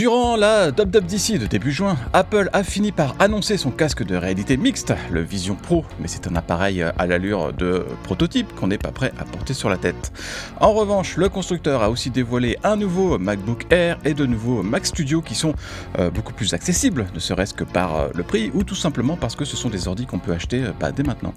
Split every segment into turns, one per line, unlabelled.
Durant la WWDC de début juin, Apple a fini par annoncer son casque de réalité mixte, le Vision Pro, mais c'est un appareil à l'allure de prototype qu'on n'est pas prêt à porter sur la tête. En revanche, le constructeur a aussi dévoilé un nouveau MacBook Air et de nouveaux Mac Studio qui sont euh, beaucoup plus accessibles, ne serait-ce que par euh, le prix ou tout simplement parce que ce sont des ordis qu'on peut acheter euh, bah, dès maintenant.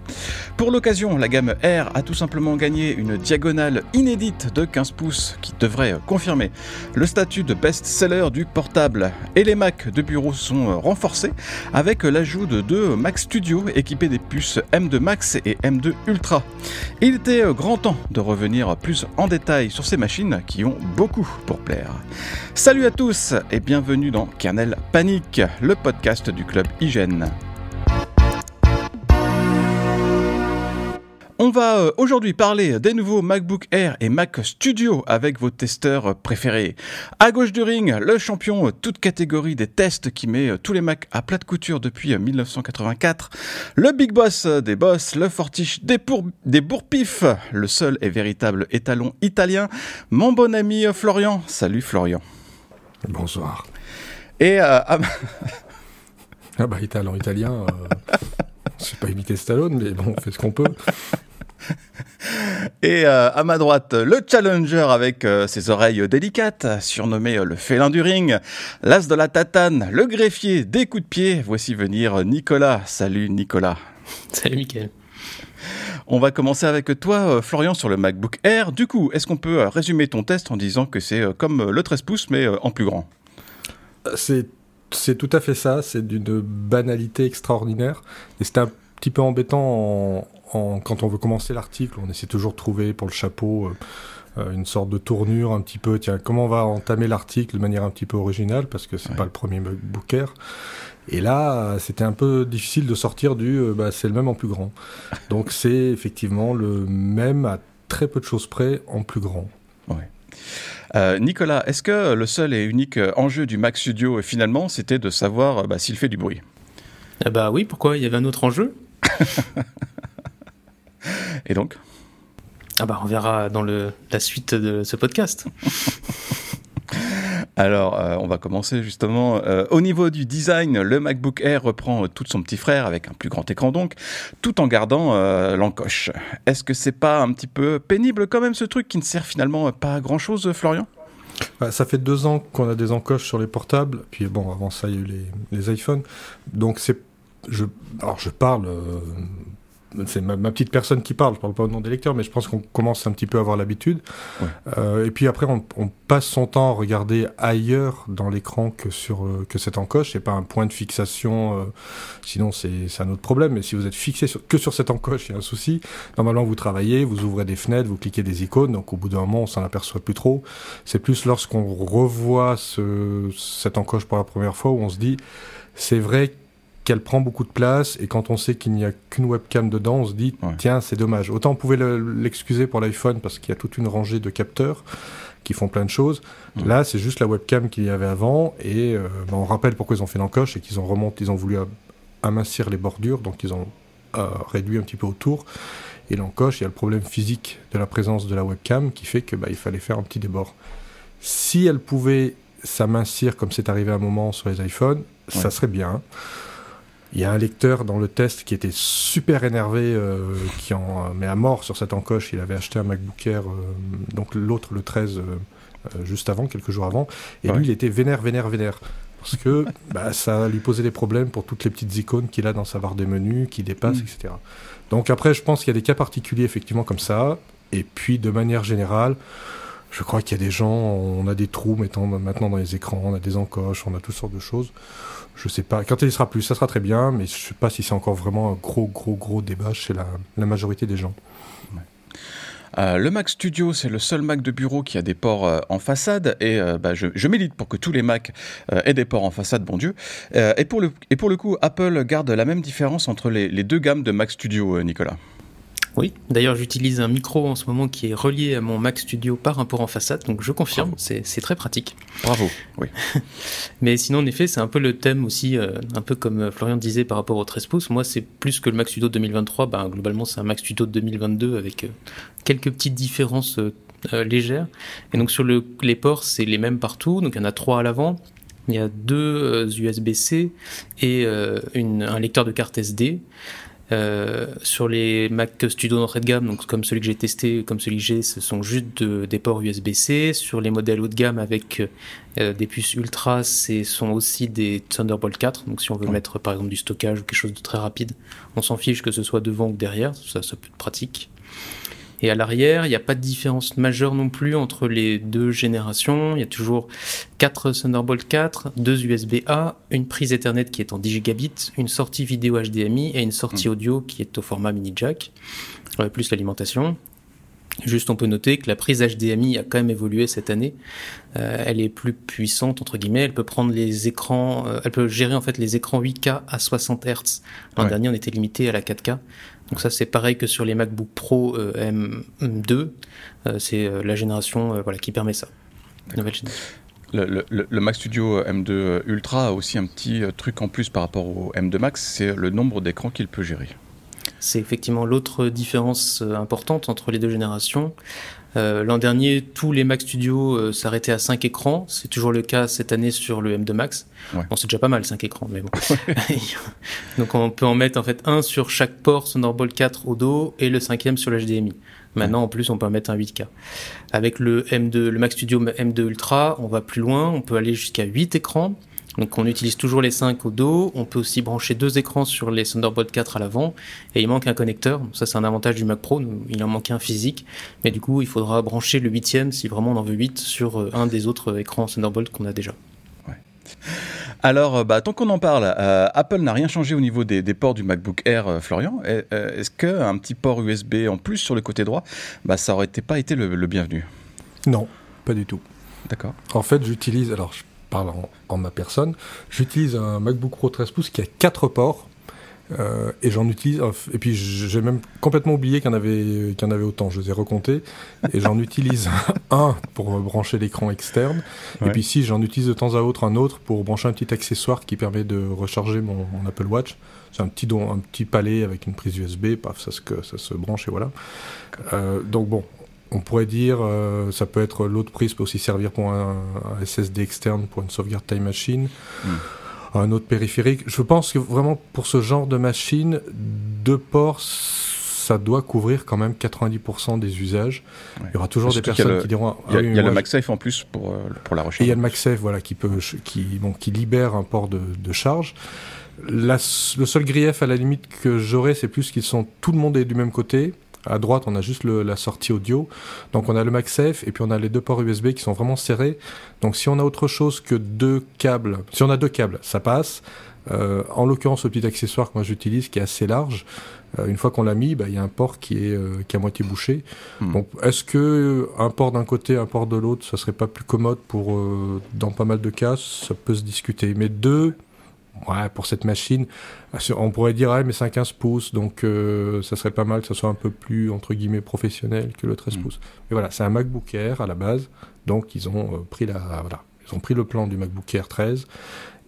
Pour l'occasion, la gamme Air a tout simplement gagné une diagonale inédite de 15 pouces qui devrait confirmer le statut de best-seller du portable et les Mac de bureau sont euh, renforcés avec l'ajout de deux Mac Studio équipés des puces M2 Max et M2 Ultra. Il était euh, grand temps de revenir plus en détail sur ces machines qui ont beaucoup pour plaire. Salut à tous et bienvenue dans Kernel Panic, le podcast du club Hygiène. On va euh, aujourd'hui parler des nouveaux MacBook Air et Mac Studio avec vos testeurs préférés. À gauche du ring, le champion euh, toute catégorie des tests qui met euh, tous les Macs à plat de couture depuis 1984. Le big boss des boss, le fortiche des, pour... des bourpifs, le seul et véritable étalon italien, mon bon ami Florian. Salut Florian.
Bonsoir.
Et euh,
ah bah italien, italien. Euh... Je sais pas imiter Stallone, mais bon, on fait ce qu'on peut.
Et euh, à ma droite, le challenger avec euh, ses oreilles délicates, surnommé euh, le félin du ring, l'as de la tatane, le greffier des coups de pied. Voici venir Nicolas. Salut Nicolas.
Salut Mickaël.
On va commencer avec toi, Florian, sur le MacBook Air. Du coup, est-ce qu'on peut résumer ton test en disant que c'est comme le 13 pouces, mais en plus grand?
C'est c'est tout à fait ça, c'est d'une banalité extraordinaire. Et c'est un petit peu embêtant en, quand on veut commencer l'article, on essaie toujours de trouver pour le chapeau euh, une sorte de tournure un petit peu, tiens, comment on va entamer l'article de manière un petit peu originale, parce que c'est ouais. pas le premier booker. Et là, c'était un peu difficile de sortir du euh, bah, c'est le même en plus grand. Donc c'est effectivement le même à très peu de choses près en plus grand.
Ouais. Euh, Nicolas, est-ce que le seul et unique enjeu du Mac Studio, finalement, c'était de savoir bah, s'il fait du bruit?
Ah Bah oui, pourquoi? Il y avait un autre enjeu?
Et donc
Ah bah on verra dans le, la suite de ce podcast.
Alors, euh, on va commencer justement. Euh, au niveau du design, le MacBook Air reprend tout son petit frère avec un plus grand écran donc, tout en gardant euh, l'encoche. Est-ce que c'est pas un petit peu pénible quand même ce truc qui ne sert finalement pas à grand chose, Florian?
Bah, ça fait deux ans qu'on a des encoches sur les portables, puis bon, avant ça, il y a eu les, les iPhones. Donc, c'est. Je, alors, je parle c'est ma, ma, petite personne qui parle, je parle pas au nom des lecteurs, mais je pense qu'on commence un petit peu à avoir l'habitude. Ouais. Euh, et puis après, on, on, passe son temps à regarder ailleurs dans l'écran que sur euh, que cette encoche. C'est pas un point de fixation. Euh, sinon, c'est un autre problème. Mais si vous êtes fixé sur, que sur cette encoche, il y a un souci. Normalement, vous travaillez, vous ouvrez des fenêtres, vous cliquez des icônes. Donc, au bout d'un moment, on s'en aperçoit plus trop. C'est plus lorsqu'on revoit ce, cette encoche pour la première fois où on se dit, c'est vrai qu'elle prend beaucoup de place et quand on sait qu'il n'y a qu'une webcam dedans, on se dit ouais. tiens c'est dommage. Autant on pouvait l'excuser pour l'iPhone parce qu'il y a toute une rangée de capteurs qui font plein de choses. Là c'est juste la webcam qu'il y avait avant et euh, ben, on rappelle pourquoi ils ont fait l'encoche et qu'ils ont remonté, ils ont voulu amincir les bordures donc ils ont euh, réduit un petit peu autour. Et l'encoche, il y a le problème physique de la présence de la webcam qui fait que bah, il fallait faire un petit débord. Si elle pouvait s'amincir comme c'est arrivé à un moment sur les iPhones, ouais. ça serait bien. Il y a un lecteur dans le test qui était super énervé, euh, qui en met à mort sur cette encoche. Il avait acheté un MacBook Air, euh, donc l'autre le 13, euh, juste avant, quelques jours avant. Et ouais. lui, il était vénère, vénère, vénère. Parce que bah, ça lui posait des problèmes pour toutes les petites icônes qu'il a dans sa barre des menus, qui dépassent, mmh. etc. Donc après, je pense qu'il y a des cas particuliers, effectivement, comme ça. Et puis, de manière générale, je crois qu'il y a des gens, on a des trous maintenant dans les écrans, on a des encoches, on a toutes sortes de choses. Je sais pas. Quand il sera plus, ça sera très bien, mais je sais pas si c'est encore vraiment un gros, gros, gros débat chez la, majorité des gens.
Euh, le Mac Studio, c'est le seul Mac de bureau qui a des ports euh, en façade et euh, bah, je, je milite pour que tous les Macs aient des ports en façade, bon Dieu. Et, pour le, et pour le coup, Apple garde la même différence entre les deux gammes de Mac Studio, Nicolas?
Oui, d'ailleurs j'utilise un micro en ce moment qui est relié à mon Mac Studio par un port en façade, donc je confirme, c'est très pratique.
Bravo, oui.
Mais sinon en effet c'est un peu le thème aussi, euh, un peu comme Florian disait par rapport au 13 pouces, moi c'est plus que le Mac Studio 2023, ben, globalement c'est un Mac Studio 2022 avec euh, quelques petites différences euh, légères. Et donc sur le, les ports c'est les mêmes partout, donc il y en a trois à l'avant, Il y a deux USB-C et un lecteur de carte SD. Euh, sur les Mac Studio d'entrée de gamme, donc comme celui que j'ai testé, comme celui que j'ai, ce sont juste des ports USB-C. Sur les modèles haut de gamme avec euh, des puces Ultra, ce sont aussi des Thunderbolt 4. Donc si on veut mettre par exemple du stockage ou quelque chose de très rapide, on s'en fiche que ce soit devant ou derrière, ça, ça peut être pratique. Et à l'arrière, il n'y a pas de différence majeure non plus entre les deux générations. Il y a toujours 4 Thunderbolt 4, 2 USB-A, une prise Ethernet qui est en 10 gigabits, une sortie vidéo HDMI et une sortie mm. audio qui est au format mini jack, euh, plus l'alimentation. Juste, on peut noter que la prise HDMI a quand même évolué cette année. Euh, elle est plus puissante entre guillemets. Elle peut prendre les écrans, euh, elle peut gérer en fait les écrans 8K à 60 Hz. L'an dernier, on était limité à la 4K. Donc ça c'est pareil que sur les MacBook Pro euh, M2, euh, c'est euh, la génération voilà, qui permet ça.
Nouvelle génération. Le, Mac Studio M2 Ultra a aussi un petit truc en plus par rapport au M2 Max, c'est le nombre d'écrans qu'il peut gérer.
C'est effectivement l'autre différence importante entre les deux générations. Euh, l'an dernier, tous les Mac Studio euh, s'arrêtaient à 5 écrans. C'est toujours le cas cette année sur le M2 Max. Bon, c'est déjà pas mal 5 écrans, mais bon. Donc on peut en mettre en fait un sur chaque port Thunderbolt 4 au dos et le cinquième sur le HDMI. Maintenant, en plus, on peut en mettre un 8K. Avec le M2, le Mac Studio M2 Ultra, on va plus loin. On peut aller jusqu'à 8 écrans. Donc on utilise toujours les 5 au dos, on peut aussi brancher deux écrans sur les Thunderbolt 4 à l'avant, et il manque un connecteur, ça c'est un avantage du Mac Pro, il en manque un physique, mais du coup il faudra brancher le huitième si vraiment on en veut 8 sur euh, un des autres écrans Thunderbolt qu'on a déjà.
Alors, euh, bah, tant qu'on en parle, euh, Apple n'a rien changé au niveau des, ports du MacBook Air, Florian. Est-ce qu'un petit port USB en plus sur le côté droit, bah, ça aurait pas été le, le bienvenu?
Non, pas du tout.
D'accord.
En fait, j'utilise, alors je parle en, ma personne, j'utilise un MacBook Pro 13 pouces qui a 4 ports. Euh, et j'en utilise, et puis j'ai même complètement oublié qu'il y, en avait, qu'il autant, je les ai recomptés, et j'en utilise un pour brancher l'écran externe, et puis si j'en utilise de temps à autre un autre pour brancher un petit accessoire qui permet de recharger mon, Apple Watch. C'est un petit, don, un petit palais avec une prise USB, paf, ça se, ça se branche et voilà. Euh, donc bon, on pourrait dire, euh, ça peut être l'autre prise peut aussi servir pour un, SSD externe pour une sauvegarde Time Machine. Hmm. Un autre périphérique. Je pense que vraiment pour ce genre de machine, deux ports, ça doit couvrir quand même 90% des usages. Il y aura toujours des personnes qui diront.
Il y a, ah le MagSafe en plus pour, euh, pour la recherche.
Et il y a le MagSafe voilà, qui, peut, qui, bon, qui libère un port de, charge. le seul grief à la limite que j'aurais, c'est plus qu'ils sont tout le monde est du même côté à droite, on a juste la sortie audio. Donc on a le MagSafe et puis on a les deux ports USB qui sont vraiment serrés. Donc si on a autre chose que deux câbles, si on a deux câbles, ça passe. Euh, en l'occurrence, le petit accessoire que moi j'utilise qui est assez large, euh, une fois qu'on l'a mis, bah, il y a un port qui est, euh, qui est à moitié bouché. Hmm. Donc est-ce que un port d'un côté, un port de l'autre, ça serait pas plus commode pour dans pas mal de cas? Ça peut se discuter. Mais deux, ouais, pour cette machine, on pourrait dire, ouais, mais c'est un 15 pouces, donc euh, ça serait pas mal que ça soit un peu plus, entre guillemets, professionnel que le 13 mm. pouces. Mais voilà, c'est un MacBook Air à la base, donc ils ont, euh, pris la, voilà, ils ont pris le plan du MacBook Air 13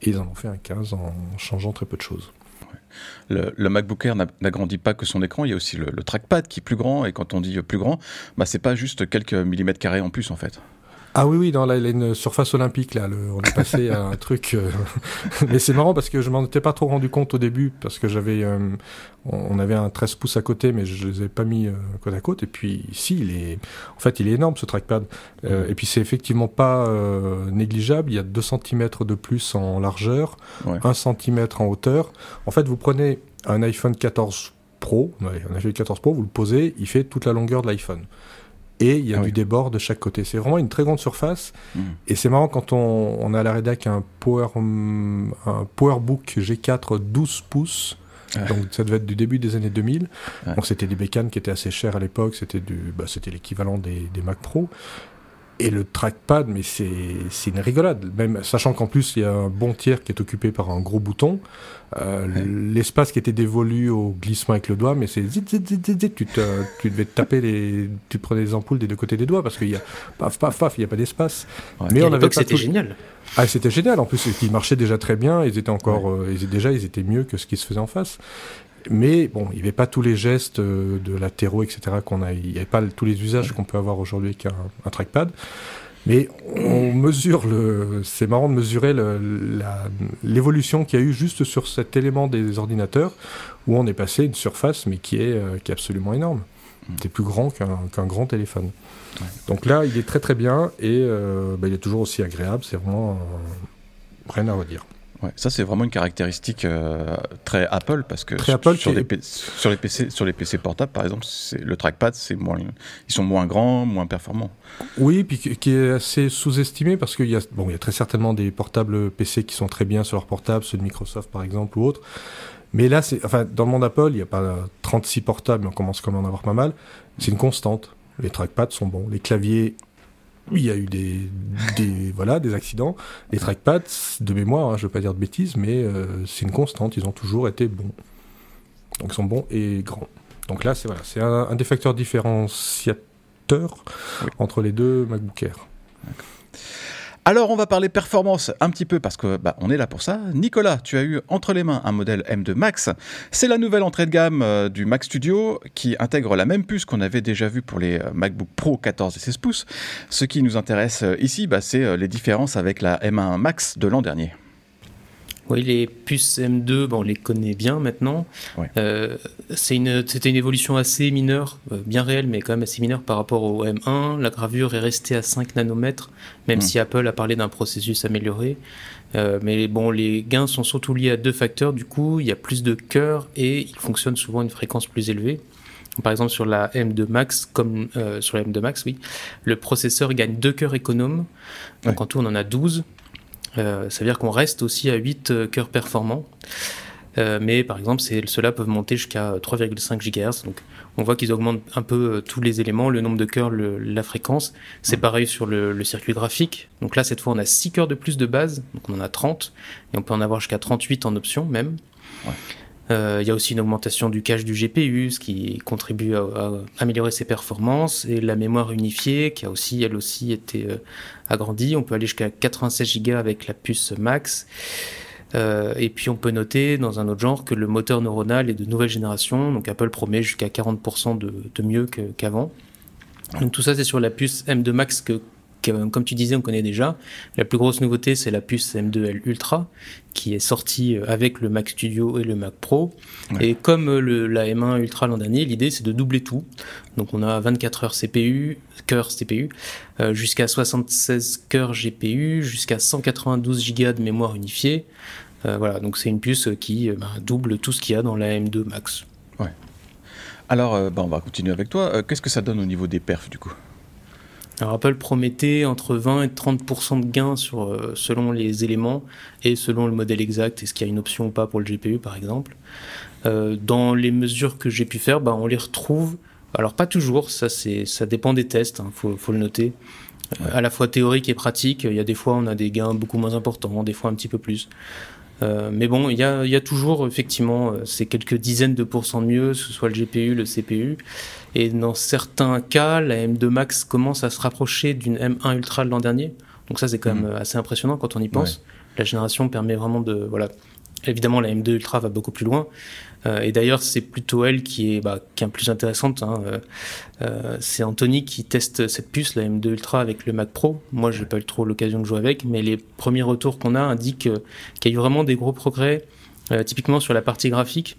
et ils en ont fait un 15 en changeant très peu de choses.
Le, MacBook Air n'agrandit pas que son écran, il y a aussi le, trackpad qui est plus grand, et quand on dit plus grand, bah, c'est pas juste quelques millimètres carrés en plus en fait.
Ah oui, oui, dans la, une surface olympique, là, on est passé à un truc. Euh, mais c'est marrant parce que je m'en étais pas trop rendu compte au début, parce que j'avais. Euh, on avait un 13 pouces à côté, mais je les avais pas mis euh, côte à côte. Et puis, ici, il est. En fait, il est énorme ce trackpad. et puis, c'est effectivement pas négligeable. Il y a 2 cm de plus en largeur, 1 cm en hauteur. En fait, vous prenez un iPhone 14 Pro, un iPhone 14 Pro, vous le posez, il fait toute la longueur de l'iPhone et il y a ah du débord de chaque côté. C'est vraiment une très grande surface. Hmm. Et c'est marrant quand on, on, a à la rédac un, Power, un PowerBook G4 12 pouces. Donc ça devait être du début des années 2000. Donc c'était des bécanes qui étaient assez chères à l'époque. C'était du, bah, c'était l'équivalent des, des Mac Pro. Et le trackpad, mais c'est une rigolade. Même sachant qu'en plus il y a un bon tiers qui est occupé par un gros bouton. Euh, l'espace qui était dévolu au glissement avec le doigt, mais c'est zit, zit, zit, zit, tu, te, tu devais taper les, tu prenais les ampoules des deux côtés des doigts parce qu'il y a paf paf paf, il n'y a pas d'espace.
Mais on avait c'était génial.
Ah, c'était génial. En plus, ils marchaient déjà très bien. Ils étaient encore, euh, ils, déjà, ils étaient mieux que ce qui se faisait en face. Mais bon, il n'y avait pas tous les gestes euh, de latéraux, etc. qu'on a. Il n'y avait pas tous les usages qu'on peut avoir aujourd'hui avec un, un trackpad. Mais on mesure le. C'est marrant de mesurer l'évolution qu'il y a eu juste sur cet élément des ordinateurs, où on est passé une surface, mais qui est, euh, qui est absolument énorme. Hmm. C'est plus grand qu'un grand téléphone. Donc là, il est très très bien et euh, bah, il est toujours aussi agréable. C'est vraiment euh, rien à redire.
Ouais, ça c'est vraiment une caractéristique euh, très Apple parce que
très Apple
sur, les sur, les PC sur les PC portables par exemple le trackpad c'est moins ils sont moins grands moins performants.
Oui puis qui est assez sous-estimé parce qu'il y a bon il y a très certainement des portables PC qui sont très bien sur leur portable ceux de Microsoft par exemple ou autres mais là c'est enfin dans le monde Apple il n'y a pas 36 portables on commence quand même à en avoir pas mal c'est une constante les trackpads sont bons. Les claviers, il y a eu des, voilà, des accidents. Les trackpads, de mémoire, hein, je ne veux pas dire de bêtises, mais euh, c'est une constante. Ils ont toujours été bons. Donc ils sont bons et grands. Donc là, c'est voilà, c'est un, des facteurs différenciateurs entre les deux MacBook Air.
Alors on va parler performance un petit peu parce que bah, on est là pour ça. Nicolas, tu as eu entre les mains un modèle M2 Max. C'est la nouvelle entrée de gamme euh, du Mac Studio qui intègre la même puce qu'on avait déjà vue pour les euh, MacBook Pro 14 et 16 pouces. Ce qui nous intéresse euh, ici, bah, c'est les différences avec la M1 Max de l'an dernier.
Oui, les puces M2, bon, on les connaît bien maintenant. Euh, c'était une, évolution assez mineure, euh, bien réelle, mais quand même assez mineure par rapport au M1. La gravure est restée à 5 nanomètres, même hmm. si Apple a parlé d'un processus amélioré. Euh, mais bon, les gains sont surtout liés à deux facteurs. Du coup, il y a plus de cœurs et il fonctionne souvent à une fréquence plus élevée. Par exemple, sur la M2 Max, comme sur la M2 Max, oui, le processeur gagne deux cœurs économes. Donc en tout, on en a 12. Euh, ça veut dire qu'on reste aussi à 8 euh, cœurs performants. Euh, mais par exemple, ceux-là peuvent monter jusqu'à 3,5 GHz. Donc, on voit qu'ils augmentent un peu tous les éléments, le nombre de cœurs, la fréquence. C'est pareil sur le, circuit graphique. Donc là, cette fois, on a 6 cœurs de plus de base. Donc on en a 30. Et on peut en avoir jusqu'à 38 en option même. Il y a aussi une augmentation du cache du GPU, ce qui contribue à, améliorer ses performances, et la mémoire unifiée, qui a aussi, elle aussi, été agrandi. On peut aller jusqu'à 96 Go avec la puce Max. Euh, et puis on peut noter dans un autre genre que le moteur neuronal est de nouvelle génération, donc Apple promet jusqu'à 40% de, mieux qu'avant. donc tout ça c'est sur la puce M2 Max que comme tu disais, on connaît déjà. La plus grosse nouveauté, c'est la puce M2L Ultra, qui est sortie euh, avec le Mac Studio et le Mac Pro. Et comme euh, le, la M1 Ultra l'an dernier, l'idée, c'est de doubler tout. Donc on a 24 heures CPU, cœurs CPU, euh, jusqu'à 76 cœurs GPU, jusqu'à 192 Go de mémoire unifiée. voilà, donc c'est une puce qui bah, double tout ce qu'il y a dans la M2 Max.
Ouais. Alors, bah, on va continuer avec toi. Qu'est-ce que ça donne au niveau des perfs du coup?
Alors Apple promettait entre 20 et 30% de gains sur, euh, selon les éléments et selon le modèle exact, est-ce qu'il y a une option ou pas pour le GPU par exemple. Euh, dans les mesures que j'ai pu faire, bah, on les retrouve. Alors pas toujours, ça, ça dépend des tests, il hein, faut, faut, le noter. Euh, à la fois théorique et pratique, il y a des fois on a des gains beaucoup moins importants, des fois un petit peu plus. Euh, mais bon, il y a, y a, toujours effectivement ces quelques dizaines de pourcents de mieux, que ce soit le GPU, le CPU. Et dans certains cas, la M2 Max commence à se rapprocher d'une M1 Ultra de l'an dernier. Donc ça, c'est quand même mhm. assez impressionnant quand on y pense. La génération permet vraiment de... Voilà. Évidemment, la M2 Ultra va beaucoup plus loin. Euh, et d'ailleurs, c'est plutôt elle qui est, bah, qui est plus intéressante. Hein. Euh, euh, c'est Anthony qui teste cette puce, la M2 Ultra, avec le Mac Pro. Moi, j'ai pas eu trop l'occasion de jouer avec, mais les premiers retours qu'on a indiquent qu'il y a eu vraiment des gros progrès, typiquement sur la partie graphique.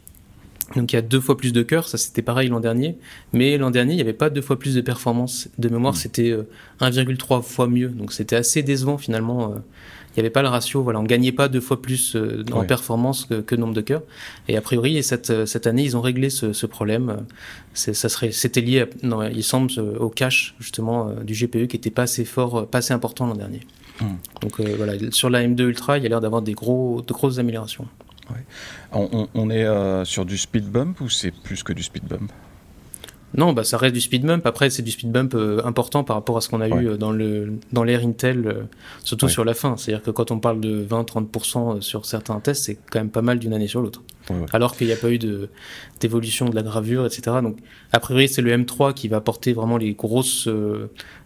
Donc il y a deux fois plus de cœurs, ça c'était pareil l'an dernier, mais l'an dernier il n'y avait pas deux fois plus de performance. De mémoire mmh. c'était 1,3 fois mieux, donc c'était assez décevant finalement il n'y avait pas le ratio. Voilà, on gagnait pas deux fois plus euh, en performance que, que, nombre de cœurs. Et a priori, cette, euh, cette année, ils ont réglé ce, ce problème. Ça serait, c'était lié, non, il semble, au cache justement euh, du GPU qui était pas assez fort, pas assez important l'an dernier. Hmm. Donc voilà, sur la M2 Ultra, il y a l'air d'avoir des gros, de grosses améliorations.
On, on, est sur du speed bump ou c'est plus que du speed bump?
Non, bah, ça reste du speed bump. Après, c'est du speed bump euh, important par rapport à ce qu'on a eu euh, dans le dans l'ère Intel, euh, surtout sur la fin. C'est-à-dire que quand on parle de 20-30% sur certains tests, c'est quand même pas mal d'une année sur l'autre. Alors qu'il n'y a pas eu d'évolution de, la gravure, etc. Donc, a priori, c'est le M3 qui va apporter vraiment les grosses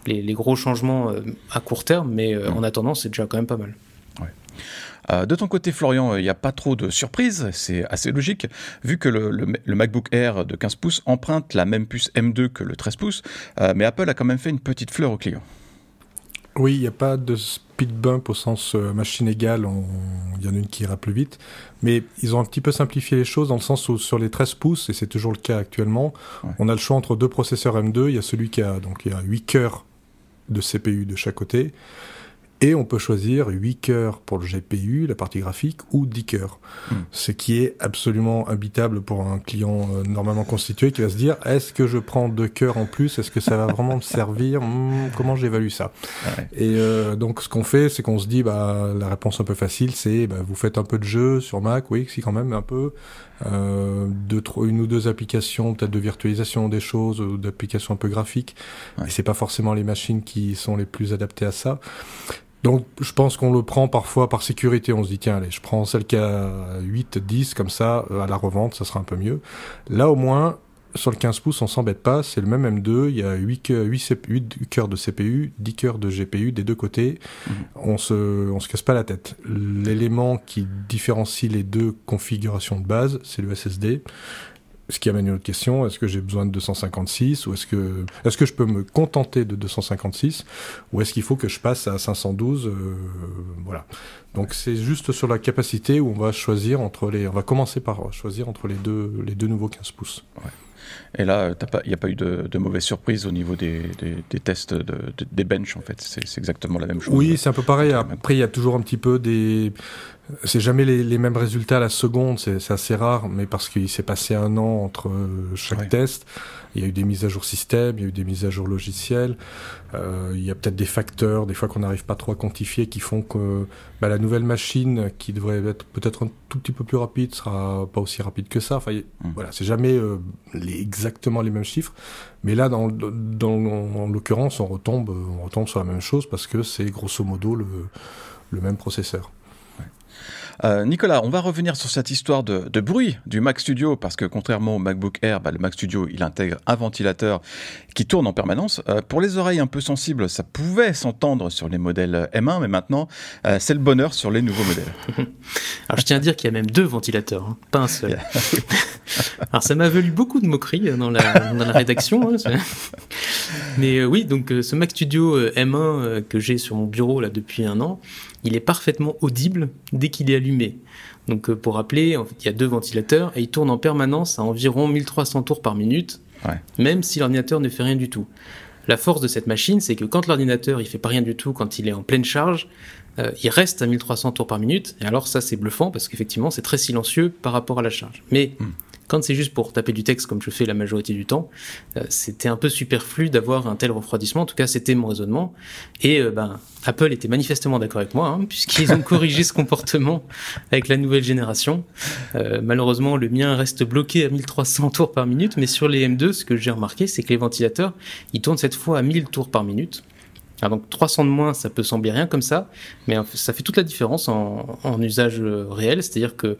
les, les, gros changements à court terme, mais en attendant, c'est déjà quand même pas mal.
Euh, de ton côté, Florian, il n'y a pas trop de surprises, c'est assez logique, vu que le, MacBook Air de 15 pouces emprunte la même puce M2 que le 13 pouces, euh, mais Apple a quand même fait une petite fleur au client.
Oui, il n'y a pas de speed bump au sens euh, machine égale, il y en a une qui ira plus vite. Mais ils ont un petit peu simplifié les choses dans le sens où sur les 13 pouces, et c'est toujours le cas actuellement, on a le choix entre deux processeurs M2. Il y a celui qui a, donc, il y a 8 cœurs de CPU de chaque côté. Et on peut choisir 8 cœurs pour le GPU, la partie graphique, ou 10 cœurs. Hmm. Ce qui est absolument habitable pour un client euh, normalement constitué qui va se dire est-ce que je prends deux cœurs en plus? Est-ce que ça va vraiment me servir? Hmm, Comment j'évalue ça? Et euh, donc ce qu'on fait, c'est qu'on se dit bah la réponse un peu facile, c'est bah, vous faites un peu de jeu sur Mac, oui, si quand même un peu. Euh, deux, une ou deux applications, peut-être de virtualisation des choses, ou d'applications un peu graphiques. Ouais. Et c'est pas forcément les machines qui sont les plus adaptées à ça. Donc je pense qu'on le prend parfois par sécurité, on se dit tiens allez, je prends celle qui a 8, 10, comme ça, euh, à la revente, ça sera un peu mieux. Là au moins, sur le 15 pouces, on s'embête pas, c'est le même M2, il y a 8, 8, 8 cœurs de CPU, 10 cœurs de GPU des deux côtés, mmh. on se, on se casse pas la tête. L'élément qui différencie les deux configurations de base, c'est le SSD. Ce qui amène une autre question, est-ce que j'ai besoin de 256 ou est-ce que, est-ce que je peux me contenter de 256 ou est-ce qu'il faut que je passe à 512 euh, Voilà. Donc c'est juste sur la capacité où on va choisir entre les, on va commencer par choisir entre les deux, les deux nouveaux 15 pouces.
Ouais. Et là, il n'y a pas eu de, de mauvaise surprise au niveau des, des, des tests de, de, des benches, en fait. C'est exactement la même chose.
Oui, c'est un peu pareil. Après, il y a toujours un petit peu des... C'est jamais les, les, mêmes résultats à la seconde, c'est assez rare, mais parce qu'il s'est passé un an entre chaque ouais. test. Il y a eu des mises à jour système, il y a eu des mises à jour logicielles. Euh, il y a peut-être des facteurs, des fois qu'on n'arrive pas trop à quantifier, qui font que bah, la nouvelle machine, qui devrait être peut-être un tout petit peu plus rapide, sera pas aussi rapide que ça. Enfin, mmh. voilà, c'est jamais euh, les, exactement les mêmes chiffres. Mais là, dans, dans, en l'occurrence, on retombe, on retombe sur la même chose parce que c'est grosso modo le, le même processeur.
Euh, Nicolas, on va revenir sur cette histoire de, de, bruit du Mac Studio, parce que contrairement au MacBook Air, bah, le Mac Studio, il intègre un ventilateur qui tourne en permanence. Euh, pour les oreilles un peu sensibles, ça pouvait s'entendre sur les modèles M1, mais maintenant, euh, c'est le bonheur sur les nouveaux modèles.
Alors je tiens à dire qu'il y a même deux ventilateurs, hein, pas un seul. Alors ça m'a valu beaucoup de moqueries dans la, dans la rédaction. Hein, mais oui, donc ce Mac Studio M1 que j'ai sur mon bureau là depuis un an, il est parfaitement audible dès qu'il est allumé. Donc pour rappeler, en fait, il y a deux ventilateurs et il tourne en permanence à environ 1300 tours par minute, ouais. même si l'ordinateur ne fait rien du tout. La force de cette machine, c'est que quand l'ordinateur il fait pas rien du tout, quand il est en pleine charge, euh, il reste à 1300 tours par minute. Et alors ça c'est bluffant parce qu'effectivement c'est très silencieux par rapport à la charge. Mais mm. Quand c'est juste pour taper du texte comme je fais la majorité du temps, euh, c'était un peu superflu d'avoir un tel refroidissement. En tout cas, c'était mon raisonnement. Et euh, ben, Apple était manifestement d'accord avec moi, hein, puisqu'ils ont corrigé ce comportement avec la nouvelle génération. Euh, malheureusement, le mien reste bloqué à 1300 tours par minute, mais sur les M2, ce que j'ai remarqué, c'est que les ventilateurs, ils tournent cette fois à 1000 tours par minute. Alors donc 300 de moins, ça peut sembler rien comme ça, mais ça fait toute la différence en, usage réel. C'est-à-dire que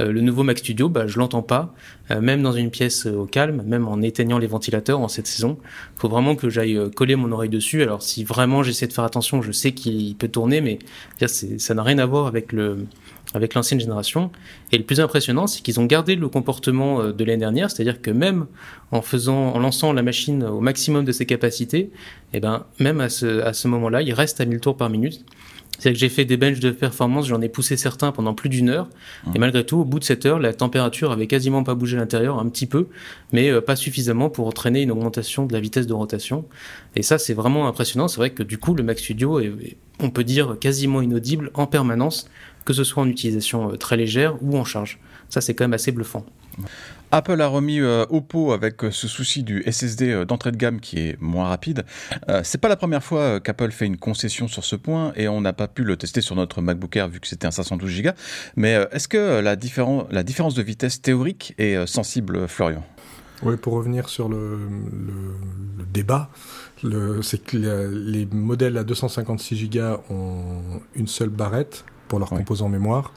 euh, le nouveau Mac Studio, bah, je l'entends pas, euh, même dans une pièce euh, au calme, même en éteignant les ventilateurs en cette saison. Il faut vraiment que j'aille euh, coller mon oreille dessus. Alors si vraiment j'essaie de faire attention, je sais qu'il peut tourner, mais ça n'a rien à voir avec le avec l'ancienne génération. Et le plus impressionnant, c'est qu'ils ont gardé le comportement de l'année dernière, c'est-à-dire que même en faisant, en lançant la machine au maximum de ses capacités, et eh ben même à ce, à ce moment-là, il reste à 1000 tours par minute. C'est que j'ai fait des benches de performance, j'en ai poussé certains pendant plus d'une heure, et malgré tout, au bout de cette heure, la température avait quasiment pas bougé à l'intérieur, un petit peu, mais euh, pas suffisamment pour entraîner une augmentation de la vitesse de rotation. Et ça, c'est vraiment impressionnant. C'est vrai que du coup, le Mac Studio est, on peut dire, quasiment inaudible en permanence, que ce soit en utilisation euh, très légère ou en charge. Ça, c'est quand même assez bluffant.
Apple a remis euh, au pot avec euh, ce souci du SSD euh, d'entrée de gamme qui est moins rapide. Euh, c'est pas la première fois qu'Apple fait une concession sur ce point et on n'a pas pu le tester sur notre MacBook Air vu que c'était un 512 Go. Mais euh, est-ce que la, différen la différence de vitesse théorique est euh, sensible, Florian?
Oui, pour revenir sur le, le, le débat, c'est que les modèles à 256 Go ont une seule barrette pour leurs composants mémoire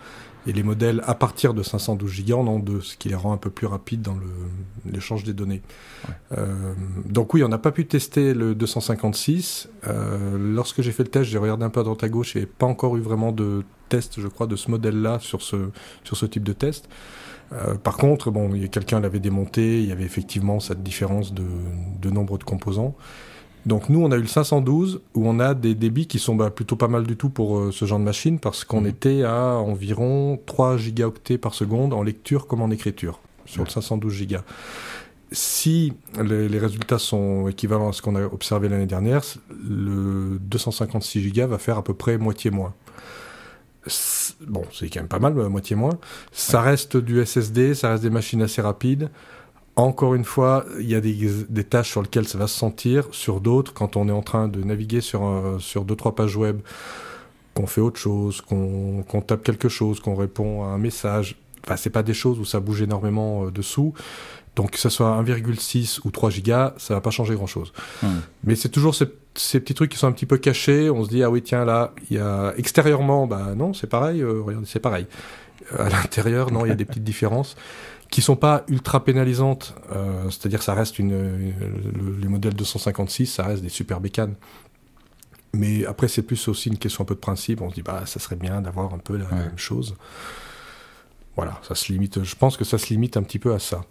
et les modèles à partir de 512 Go en ont deux, ce qui les rend un peu plus rapides dans l'échange des données. Ouais. Euh, donc oui, on n'a pas pu tester le 256. Euh, lorsque j'ai fait le test, j'ai regardé un peu à droite à gauche et pas encore eu vraiment de test, je crois, de ce modèle-là sur ce, sur ce type de test. Euh, par contre, bon, quelqu'un l'avait démonté, il y avait effectivement cette différence de, de nombre de composants. Donc nous, on a eu le 512 où on a des débits qui sont bah, plutôt pas mal du tout pour euh, ce genre de machine parce qu'on
Mhm.
était à environ 3 gigaoctets par seconde en lecture comme en écriture sur le 512 gigas. Si les, les résultats sont équivalents à ce qu'on a observé l'année dernière, le 256 gigas va faire à peu près moitié moins. Bon, c'est quand même pas mal, moitié moins. Ça reste du SSD, ça reste des machines assez rapides. Encore une fois, il y a des, des tâches sur lesquelles ça va se sentir, sur d'autres, quand on est en train de naviguer sur, un- sur deux, trois pages web, qu'on fait autre chose, qu'on qu'on tape quelque chose, qu'on répond à un message. Enfin, c'est pas des choses où ça bouge énormément euh, dessous. Donc, que ce soit 1,6 ou 3 gigas, ça va pas changer grand chose.
Hmm.
Mais c'est toujours ces, ces petits trucs qui sont un petit peu cachés. On se dit, ah oui, tiens, là, il y a extérieurement, bah non, c'est pareil, euh, regardez, c'est pareil. À l'intérieur, non, il y a des petites différences qui sont pas ultra pénalisantes. Euh, C'est-à-dire, ça reste une, une- le- les modèles 256, ça reste des super bécanes. Mais après, c'est plus aussi une question un peu de principe. On se dit, bah, ça serait bien d'avoir un peu la
Ouais.
même chose. Voilà, ça se limite. Je pense que ça se limite un petit peu à ça.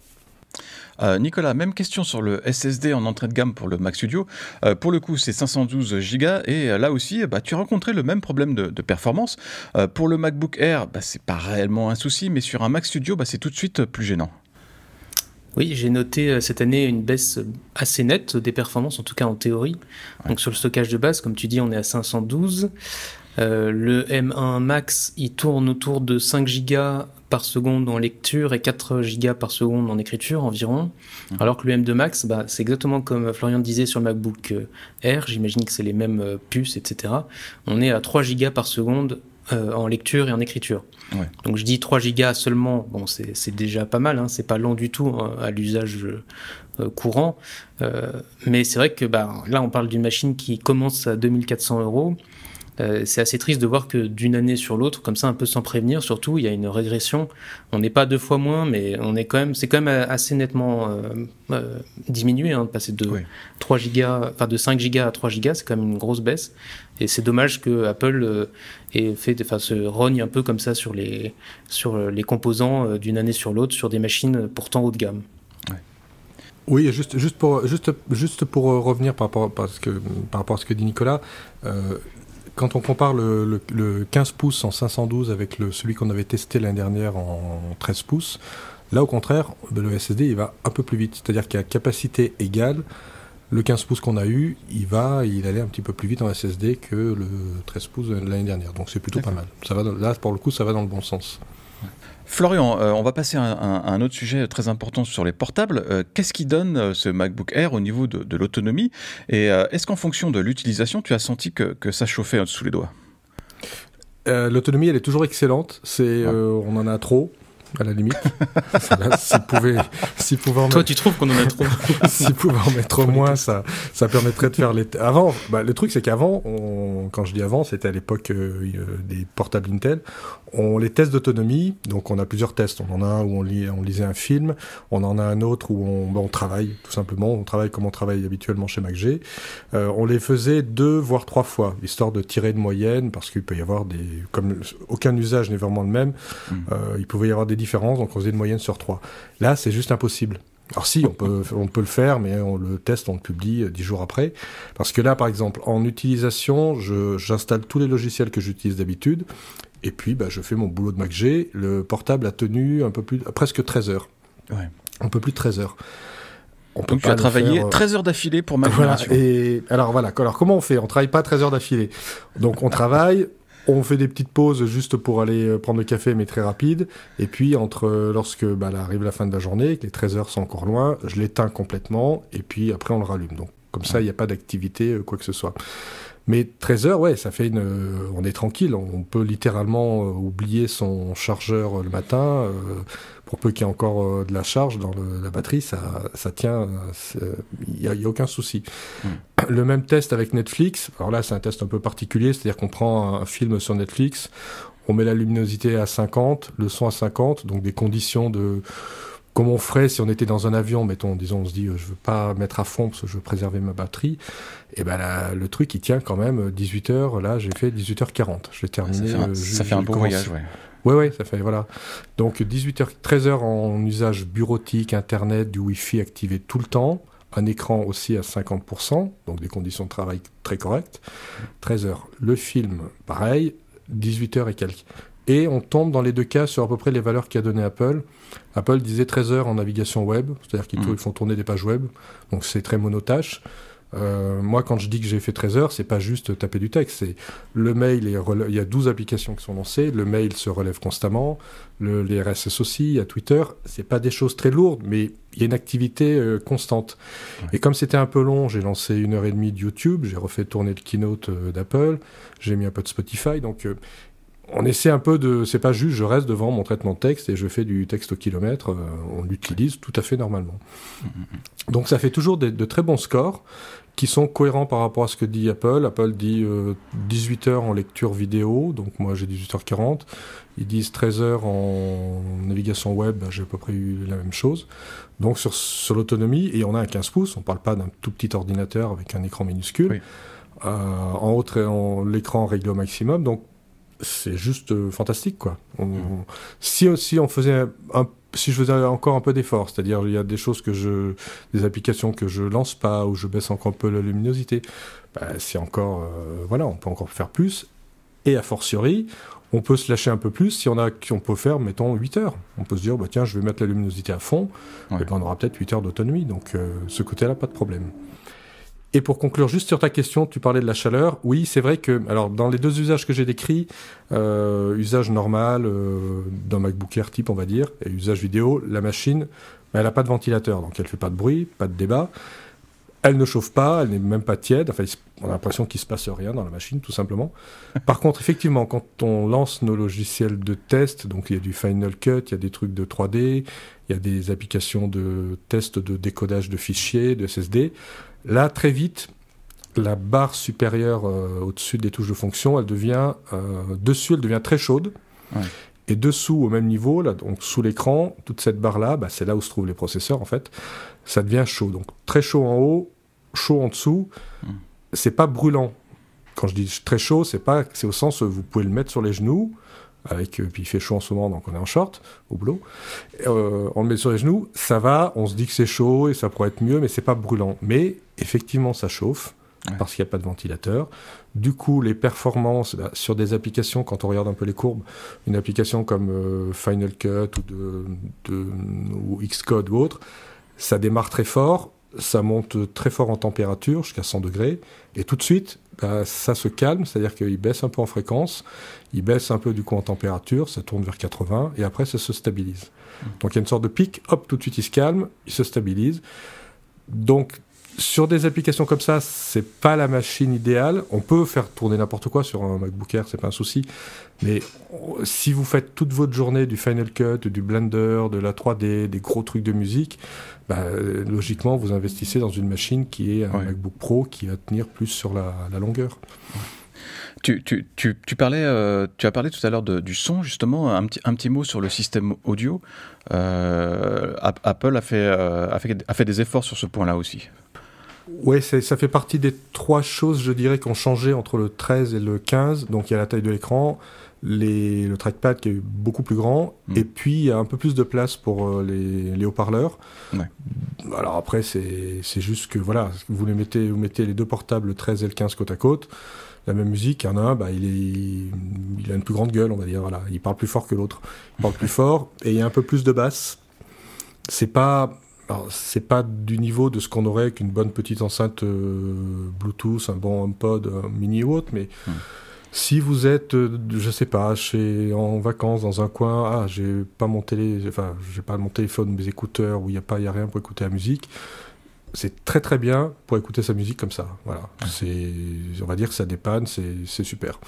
Euh, Nicolas, même question sur le SSD en entrée de gamme pour le Mac Studio. Euh, pour le coup, c'est 512 Go et euh, là aussi, bah, tu as rencontré le même problème de, de performance. Euh, pour le MacBook Air, bah, c'est pas réellement un souci, mais sur un Mac Studio, bah, c'est tout de suite plus gênant.
Oui, j'ai noté cette année une baisse assez nette des performances, en tout cas en théorie. Donc sur le stockage de base, comme tu dis, on est à 512. Euh, le M1 Max, il tourne autour de 5 gigas par seconde en lecture et 4 gigas par seconde en écriture environ. Alors que le M2 Max, bah, c'est exactement comme Florian disait sur le MacBook euh, Air, j'imagine que c'est les mêmes euh, puces, etc. On est à 3 gigas par seconde euh, en lecture et en écriture.
Ouais.
Donc je dis 3 gigas seulement, bon c'est c'est déjà pas mal, hein, c'est pas lent du tout hein, à l'usage euh, courant, Euh, mais c'est vrai que bah, là on parle d'une machine qui commence à 2400 euros. Euh, c'est assez triste de voir que d'une année sur l'autre, comme ça, un peu sans prévenir, surtout, il y a une régression. On n'est pas deux fois moins, mais on est quand même, c'est quand même assez nettement euh, euh, diminué, hein, de passer de
Oui.
3 gigas, enfin de 5 gigas à 3 gigas, c'est quand même une grosse baisse. Et c'est dommage que Apple euh, ait fait, enfin, se rogne un peu comme ça sur les, sur les composants euh, d'une année sur l'autre, sur des machines pourtant haut de gamme.
Oui, juste, juste, pour, juste, juste pour euh, revenir par rapport, parce que, par rapport à ce que dit Nicolas, euh, quand on compare le, le, le 15 pouces en 512 avec le, celui qu'on avait testé l'année dernière en 13 pouces, là au contraire, le SSD il va un peu plus vite. C'est-à-dire qu'à capacité égale, le 15 pouces qu'on a eu, il va, il allait un petit peu plus vite en SSD que le 13 pouces de l'année dernière. Donc c'est plutôt pas mal. Ça va là, pour le coup, ça va dans le bon sens.
Florian, euh, on va passer à un, autre sujet très important sur les portables. Euh, Qu'est-ce qui donne euh, ce MacBook Air au niveau de, de l'autonomie Et est-ce qu'en fonction de l'utilisation, tu as senti que, que ça chauffait sous les doigts?
L'autonomie, elle est toujours excellente. C'est, on en a trop, à la limite. S'il pouvait, pouvait en
Toi,
mettre,
tu trouves qu'on en a trop
s'il pouvait en mettre moins, ça, ça permettrait de faire les. Avant, bah, le truc, c'est qu'avant, on... quand je dis avant, c'était à l'époque euh, euh, des portables Intel. On les tests d'autonomie, donc on a plusieurs tests. On en a un où on, lit, on lisait un film, on en a un autre où on, bah, on travaille, tout simplement. On travaille comme on travaille habituellement chez MacG. Euh, on les faisait deux voire trois fois, histoire de tirer une moyenne, parce qu'il peut y avoir des, comme aucun usage n'est vraiment le même,
Mm.
euh, il pouvait y avoir des différences, donc on faisait une moyenne sur trois. Là, c'est juste impossible. Alors si, on peut, on peut le faire, mais on le teste, on le publie euh, dix jours après. Parce que là, par exemple, en utilisation, j'installe tous les logiciels que j'utilise d'habitude, et puis bah, je fais mon boulot de MacG. Le portable a tenu un peu plus, presque 13 heures.
Ouais.
Un peu plus de 13 heures. On peut
Donc tu as travaillé
faire, euh,
13 heures d'affilée pour ma
voilà.
génération.
Et alors voilà. Alors comment on fait? On travaille pas 13 heures d'affilée. Donc on travaille. On fait des petites pauses juste pour aller euh, prendre le café, mais très rapide. Et puis, entre euh, lorsque bah, là, arrive la fin de la journée, que les 13 heures sont encore loin, je l'éteins complètement. Et puis après, on le rallume. Donc, comme ça, il n'y a pas d'activité, euh, quoi que ce soit. Mais 13 heures, ouais, ça fait une. euh, on est tranquille. On peut littéralement euh, oublier son chargeur euh, le matin. pour peu qu'il y ait encore de la charge dans le- la batterie, ça, ça tient. Il n'y a, il y a aucun souci. Le même test avec Netflix. Alors là, c'est un test un peu particulier, c'est-à-dire qu'on prend un film sur Netflix, on met la luminosité à 50, le son à 50, donc des conditions de comme on ferait si on était dans un avion, mettons, disons, on se dit, euh, je veux pas mettre à fond parce que je veux préserver ma batterie. Et ben là, le truc, il tient quand même 18 heures. Là, j'ai fait 18h40. Je l'ai
Ça
terminé.
fait un,
euh,
ça fait un
je
beau
commence-
voyage, ouais.
Ouais, ouais, ça fait, voilà. Donc 18h, 13 heures en usage bureautique, internet, du Wi-Fi activé tout le temps, un écran aussi à 50%, donc des conditions de travail très correctes. 13 heures. Le film, pareil, 18 heures et quelques. Et on tombe dans les deux cas sur à peu près les valeurs qu'a donné Apple. Apple disait 13 heures en navigation web, c'est-à-dire qu'ils mmh. font tourner des pages web, donc c'est très monotâche. Euh, moi, quand je dis que j'ai fait 13 heures, c'est pas juste taper du texte. C'est le mail, il y a 12 applications qui sont lancées. Le mail se relève constamment. Le, les RSS aussi, il y a Twitter. C'est pas des choses très lourdes, mais il y a une activité euh, constante. Et comme c'était un peu long, j'ai lancé une heure et demie de YouTube. J'ai refait tourner le keynote euh, d'Apple. J'ai mis un peu de Spotify. Donc, on essaie un peu de. C'est pas juste, je reste devant mon traitement de texte et je fais du texte au kilomètre. on l'utilise tout à fait normalement. Mmh, mmh, mmh. Donc ça fait toujours de très bons scores qui sont cohérents par rapport à ce que dit Apple. Apple dit 18 euh, heures en lecture vidéo, donc moi j'ai 18h40. Ils disent 13 heures en navigation web, ben, j'ai à peu près eu la même chose. Donc sur, sur l'autonomie, et on a un 15 pouces, on parle pas d'un tout petit ordinateur avec un écran minuscule. Euh, en haut, l'écran réglé au maximum, donc c'est juste euh, fantastique quoi. Mmh. si, si on faisait un si je faisais encore un peu d'effort, c'est-à-dire il y a des choses que je, des applications que je lance pas ou je baisse encore un peu la luminosité, bah, c'est encore, euh, voilà, on peut encore faire plus. Et a fortiori, on peut se lâcher un peu plus si on a, on peut faire, mettons, 8 heures. On peut se dire, bah, tiens, je vais mettre la luminosité à fond, et ben, on aura peut-être 8 heures d'autonomie. Donc, euh, ce côté-là, pas de problème. Et pour conclure juste sur ta question, tu parlais de la chaleur. Oui, c'est vrai que, alors dans les deux usages que j'ai décrits, euh, usage normal euh, d'un MacBook Air type, on va dire, et usage vidéo, la machine, elle n'a pas de ventilateur, donc elle fait pas de bruit, pas de débat. Elle ne chauffe pas, elle n'est même pas tiède. Enfin, on a l'impression qu'il se passe rien dans la machine, tout simplement. Par contre, effectivement, quand on lance nos logiciels de test, donc il y a du Final Cut, il y a des trucs de 3D, il y a des applications de test de décodage de fichiers, de SSD. Là, très vite, la barre supérieure euh, au-dessus des touches de fonction, elle devient euh, dessus, elle devient très chaude. Et dessous, au même niveau, là, donc sous l'écran, toute cette barre-là, bah, c'est là où se trouvent les processeurs en fait, ça devient chaud. Donc très chaud en haut, chaud en dessous. Hmm. C'est pas brûlant. Quand je dis très chaud, c'est pas, c'est au sens où vous pouvez le mettre sur les genoux, avec, euh, puis il fait chaud en ce moment, donc on est en short au boulot. Euh, on le met sur les genoux, ça va, on se dit que c'est chaud et ça pourrait être mieux, mais c'est pas brûlant. Mais effectivement, ça chauffe parce qu'il n'y a pas de ventilateur. Du coup, les performances bah, sur des applications, quand on regarde un peu les courbes, une application comme euh, Final Cut ou, de, de, ou Xcode ou autre, ça démarre très fort, ça monte très fort en température, jusqu'à 100 degrés, et tout de suite, bah, ça se calme, c'est-à-dire qu'il baisse un peu en fréquence, il baisse un peu du coup en température, ça tourne vers 80, et après ça se stabilise. Mmh. Donc il y a une sorte de pic, hop, tout de suite il se calme, il se stabilise. Donc sur des applications comme ça, c'est pas la machine idéale. On peut faire tourner n'importe quoi sur un MacBook Air, c'est pas un souci. Mais si vous faites toute votre journée du Final Cut, du Blender, de la 3D, des gros trucs de musique, bah, logiquement, vous investissez dans une machine qui est un MacBook Pro qui va tenir plus sur la, longueur.
Tu, tu, tu, tu, parlais, euh, tu as parlé tout à l'heure du son, justement. Un petit, un petit mot sur le système audio. Euh, Apple a fait, euh, a, fait, a fait des efforts sur ce point-là aussi.
Oui, ça fait partie des trois choses, je dirais, qui ont changé entre le 13 et le 15. Donc il y a la taille de l'écran, le trackpad qui est beaucoup plus grand, mm. et puis il y a un peu plus de place pour euh, les, haut-parleurs. Alors après, c'est juste que voilà, vous, les mettez, vous mettez les deux portables, le 13 et le 15 côte à côte. La même musique, il y en a un, bah, il, est, il a une plus grande gueule, on va dire. Voilà. Il parle plus fort que l'autre. Il parle plus fort, et il y a un peu plus de basse. C'est pas alors, c'est pas du niveau de ce qu'on aurait qu'une bonne petite enceinte euh, Bluetooth, un bon HomePod, un mini ou autre, mais hmm. si vous êtes, euh, je sais pas, chez, en vacances dans un coin, ah, j'ai pas mon télé, enfin, j'ai pas mon téléphone, mes écouteurs, où il y a pas, y a rien pour écouter la musique, c'est très très bien pour écouter sa musique comme ça. Voilà, c'est, on va dire que ça dépanne, c'est, c'est super.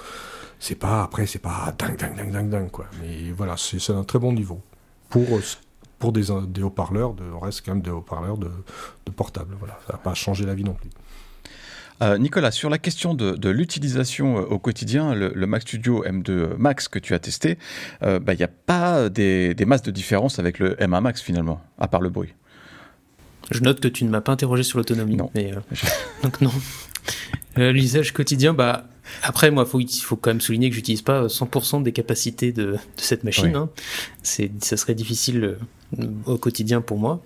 C'est pas, après, c'est pas dingue, dingue, dingue, dingue, dingue, quoi. Mais voilà, c'est, c'est un très bon niveau pour euh, pour des, des haut-parleurs, de, on reste quand même des haut-parleurs de, de portable. Voilà, ça n'a pas changé la vie non plus.
Euh, Nicolas, sur la question de, l'utilisation euh, au quotidien, le, Mac Studio M2 Max que tu as testé, euh, bah, il n'y a pas des, des, masses de différence avec le M1 Max finalement, à part le bruit?
Je note que tu ne m'as pas interrogé sur l'autonomie. Non. Mais, donc non. L'usage quotidien, bah, après, moi, faut, il faut quand même souligner que j'utilise pas 100% des capacités de, de cette machine. Hein. C'est, ça serait difficile au quotidien pour moi.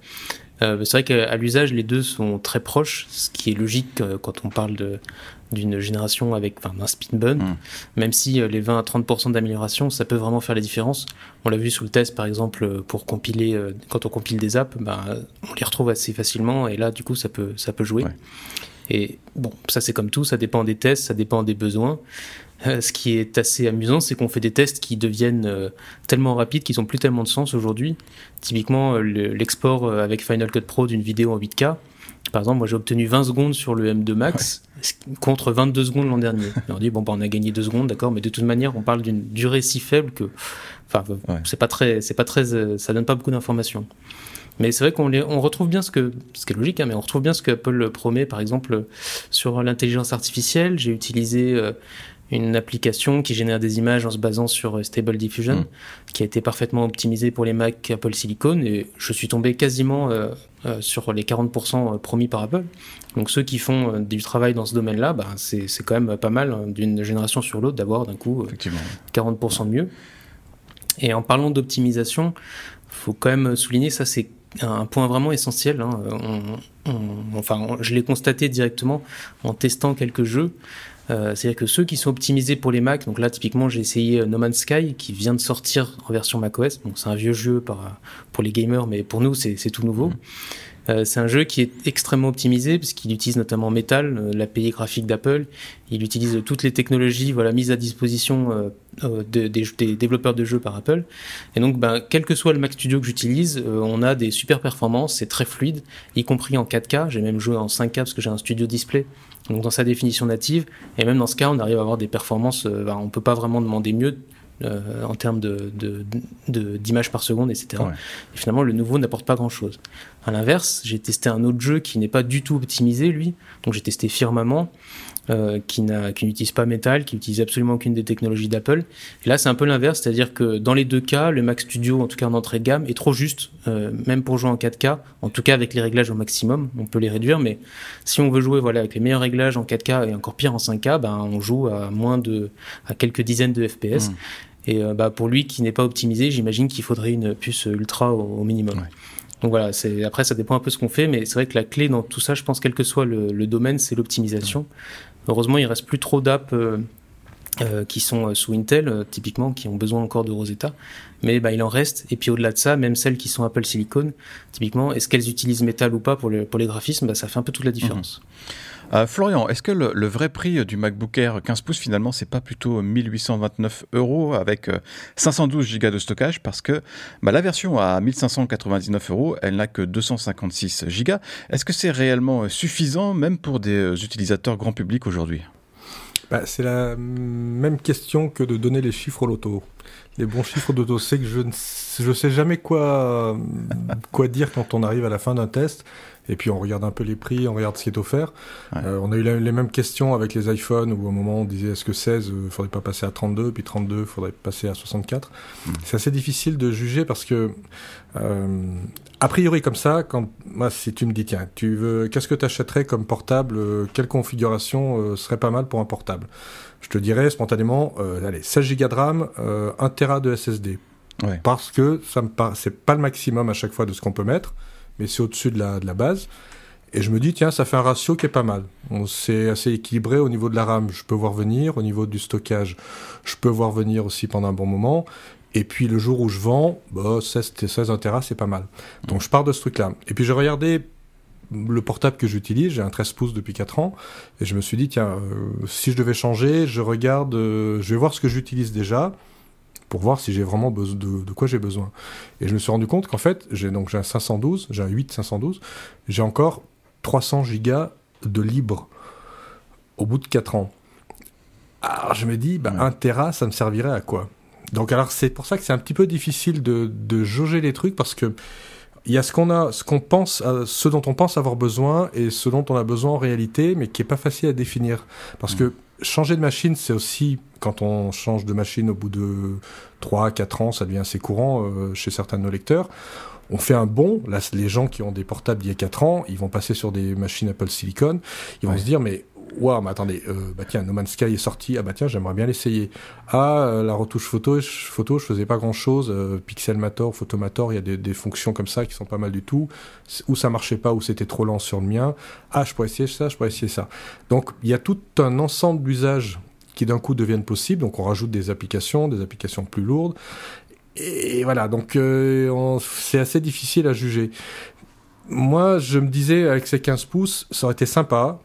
c'est vrai qu'à l'usage, les deux sont très proches, ce qui est logique quand on parle de, d'une génération avec enfin, un spin bun, mm. même si les 20 à 30% d'amélioration, ça peut vraiment faire la différence. On l'a vu sous le test, par exemple, pour compiler, quand on compile des apps, ben, on les retrouve assez facilement, et là, du coup, ça peut, ça peut jouer. Et bon, ça c'est comme tout, ça dépend des tests, ça dépend des besoins. Euh, ce qui est assez amusant, c'est qu'on fait des tests qui deviennent euh, tellement rapides qu'ils n'ont plus tellement de sens aujourd'hui. Typiquement, euh, l'export avec Final Cut Pro d'une vidéo en 8K, par exemple, moi j'ai obtenu 20 secondes sur le M2 Max contre 22 secondes l'an dernier. on dit, bon, bah, on a gagné 2 secondes, d'accord, mais de toute manière, on parle d'une durée si faible que. Enfin, c'est pas très. C'est pas très ça donne pas beaucoup d'informations. Mais c'est vrai qu'on on retrouve bien ce que, ce qui est logique, hein, mais on retrouve bien ce que Apple promet, par exemple, sur l'intelligence artificielle. J'ai utilisé euh, une application qui génère des images en se basant sur euh, Stable Diffusion, mm. qui a été parfaitement optimisée pour les Mac Apple Silicon, et je suis tombé quasiment euh, sur les 40% promis par Apple. Donc ceux qui font du travail dans ce domaine-là, bah, c'est quand même pas mal hein, d'une génération sur l'autre d'avoir d'un coup 40% de mieux. Et en parlant d'optimisation, faut quand même souligner, ça c'est un point vraiment essentiel. Hein. enfin, je l'ai constaté directement en testant quelques jeux. Euh, c'est-à-dire que ceux qui sont optimisés pour les Mac, donc là typiquement j'ai essayé euh, No Man's Sky qui vient de sortir en version macOS. Bon, c'est un vieux jeu pour les gamers, mais pour nous c'est tout nouveau. Mmh. Euh, c'est un jeu qui est extrêmement optimisé puisqu'il utilise notamment Metal, euh, l'API graphique d'Apple. Il utilise toutes les technologies voilà, mises à disposition euh, des, développeurs de jeux par Apple. Et donc, ben, quel que soit le Mac Studio que j'utilise, on a des super performances, c'est très fluide, y compris en 4K. J'ai même joué en 5K parce que j'ai un studio display. Donc dans sa définition native, et même dans ce cas, on arrive à avoir des performances, ben, on ne peut pas vraiment demander mieux euh, en termes d'images de, par seconde, etc. Et finalement, le nouveau n'apporte pas grand-chose. À l'inverse, j'ai testé un autre jeu qui n'est pas du tout optimisé, lui. Donc j'ai testé Firmament, euh, qui n'utilise pas Metal, qui n'utilise absolument aucune des technologies d'Apple. Et là, c'est un peu l'inverse, c'est-à-dire que dans les deux cas, le Mac Studio, en tout cas en entrée de gamme, est trop juste, euh, même pour jouer en 4K, en tout cas avec les réglages au maximum. On peut les réduire, mais si on veut jouer voilà, avec les meilleurs réglages en 4K et encore pire en 5K, ben, on joue à moins de, à quelques dizaines de FPS. Mmh. Et euh, bah, pour lui qui n'est pas optimisé, j'imagine qu'il faudrait une puce ultra au, minimum. Donc voilà, après ça dépend un peu ce qu'on fait, mais c'est vrai que la clé dans tout ça, je pense, quel que soit le, domaine, c'est l'optimisation. Heureusement, il reste plus trop d'apps euh, euh, qui sont sous Intel, typiquement, qui ont besoin encore de Rosetta, mais bah, il en reste. Et puis au-delà de ça, même celles qui sont Apple Silicon, typiquement, est-ce qu'elles utilisent Metal ou pas pour, pour les graphismes, bah, ça fait un peu toute la différence.
Mhm. Euh, Florian, est-ce que le, vrai prix du MacBook Air 15 pouces, finalement, c'est pas plutôt 1829 euros avec 512 Go de stockage? Parce que bah, la version à 1599 euros, elle n'a que 256 Go. Est-ce que c'est réellement suffisant, même pour des euh, utilisateurs grand public aujourd'hui?
Bah, C'est la même question que de donner les chiffres au loto. Les bons chiffres d'auto, c'est que je ne je sais jamais quoi, quoi dire quand on arrive à la fin d'un test. Et puis on regarde un peu les prix, on regarde ce qui est offert. Euh, on a eu les mêmes questions avec les iPhones où au moment on disait est-ce que 16, il euh, faudrait pas passer à 32, puis 32, faudrait passer à 64. Hmm. C'est assez difficile de juger parce que euh, a priori comme ça, quand moi si tu me dis tiens, tu veux qu'est-ce que tu achèterais comme portable, quelle configuration serait pas mal pour un portable? Je te dirais spontanément, allez 16 Go de RAM, 1 Tera de SSD. Parce que ça me c'est pas le maximum à chaque fois de ce qu'on peut mettre mais c'est au-dessus de la, de la base. Et je me dis, tiens, ça fait un ratio qui est pas mal. C'est assez équilibré au niveau de la RAM, je peux voir venir. Au niveau du stockage, je peux voir venir aussi pendant un bon moment. Et puis le jour où je vends, bah, 16, 16 Tera, c'est pas mal. Donc je pars de ce truc-là. Et puis j'ai regardé le portable que j'utilise, j'ai un 13 pouces depuis 4 ans, et je me suis dit, tiens, euh, si je devais changer, je regarde, euh, je vais voir ce que j'utilise déjà, pour voir si j'ai vraiment besoin de, quoi j'ai besoin. Et je me suis rendu compte qu'en fait, j'ai donc j'ai un 512, j'ai un 8 512, j'ai encore 300 gigas de libre au bout de 4 ans. Alors je me dis, bah, 1 Tera, ça me servirait à quoi? Donc alors c'est pour ça que c'est un petit peu difficile de, de jauger les trucs parce que il y a ce qu'on a, ce qu'on pense, ce dont on pense avoir besoin et ce dont on a besoin en réalité, mais qui est pas facile à définir. Parce que changer de machine, c'est aussi quand on change de machine au bout de 3 4 ans, ça devient assez courant euh, chez certains de nos lecteurs. On fait un bond, là, les gens qui ont des portables d'il y a 4 ans, ils vont passer sur des machines Apple Silicon, ils vont se dire, mais waouh, mais attendez, euh, bah tiens, No Man's Sky est sorti, ah bah tiens, j'aimerais bien l'essayer. Ah, euh, la retouche photo, je, photo, je faisais pas grand chose. Euh, Pixelmator, Photomator, il y a des, fonctions comme ça qui sont pas mal du tout. Où ça marchait pas, où c'était trop lent sur le mien. Ah, je pourrais essayer ça, je pourrais essayer ça. Donc, il y a tout un ensemble d'usages qui d'un coup deviennent possibles. Donc, on rajoute des applications, des applications plus lourdes. Et voilà, donc euh, c'est assez difficile à juger. Moi, je me disais, avec ces 15 pouces, ça aurait été sympa,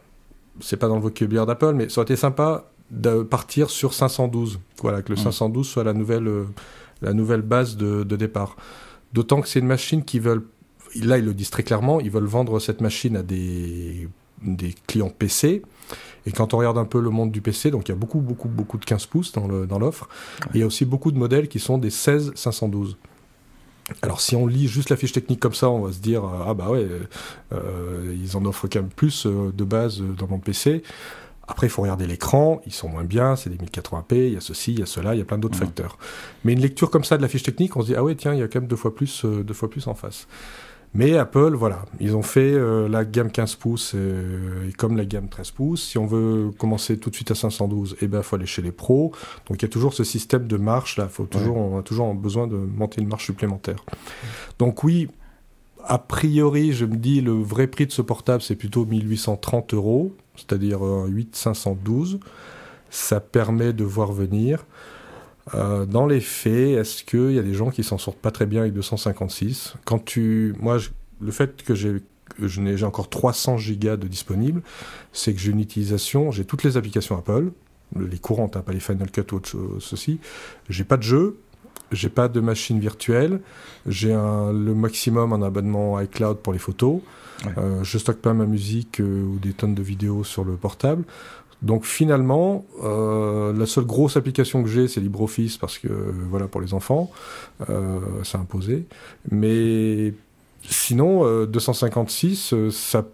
c'est pas dans le vocabulaire d'Apple, mais ça aurait été sympa de partir sur 512. Voilà, que le 512 mm. soit la nouvelle, euh, la nouvelle base de, de départ. D'autant que c'est une machine qui veulent, là ils le disent très clairement, ils veulent vendre cette machine à des, des clients PC. Et quand on regarde un peu le monde du PC, donc il y a beaucoup, beaucoup, beaucoup de 15 pouces dans l'offre. Dans il y a aussi beaucoup de modèles qui sont des 16 512. Alors si on lit juste la fiche technique comme ça, on va se dire ah bah ouais, euh, ils en offrent quand même plus euh, de base dans mon PC. Après, il faut regarder l'écran, ils sont moins bien, c'est des 1080p, il y a ceci, il y a cela, il y a plein d'autres facteurs. Mais une lecture comme ça de la fiche technique, on se dit ah ouais tiens, il y a quand même deux fois plus, euh, deux fois plus en face. Mais Apple, voilà, ils ont fait euh, la gamme 15 pouces euh, et comme la gamme 13 pouces. Si on veut commencer tout de suite à 512, eh ben faut aller chez les pros. Donc il y a toujours ce système de marche là. Faut toujours, on a toujours besoin de monter une marche supplémentaire. Donc oui, a priori, je me dis le vrai prix de ce portable c'est plutôt 1830 euros, c'est-à-dire 8512. Ça permet de voir venir. Euh, dans les faits, est-ce qu'il y a des gens qui s'en sortent pas très bien avec 256 Quand tu, moi, le fait que j'ai j'ai encore 300 gigas de disponibles, c'est que j'ai une utilisation, j'ai toutes les applications Apple, les courantes, hein, pas les Final Cut ou autre chose, ceci. J'ai pas de jeu, j'ai pas de machine virtuelle, j'ai le maximum en abonnement iCloud pour les photos. Euh, je stocke pas ma musique euh, ou des tonnes de vidéos sur le portable. Donc finalement, euh, la seule grosse application que j'ai, c'est LibreOffice parce que voilà pour les enfants, euh, c'est imposé. Mais sinon, 256, euh, ça,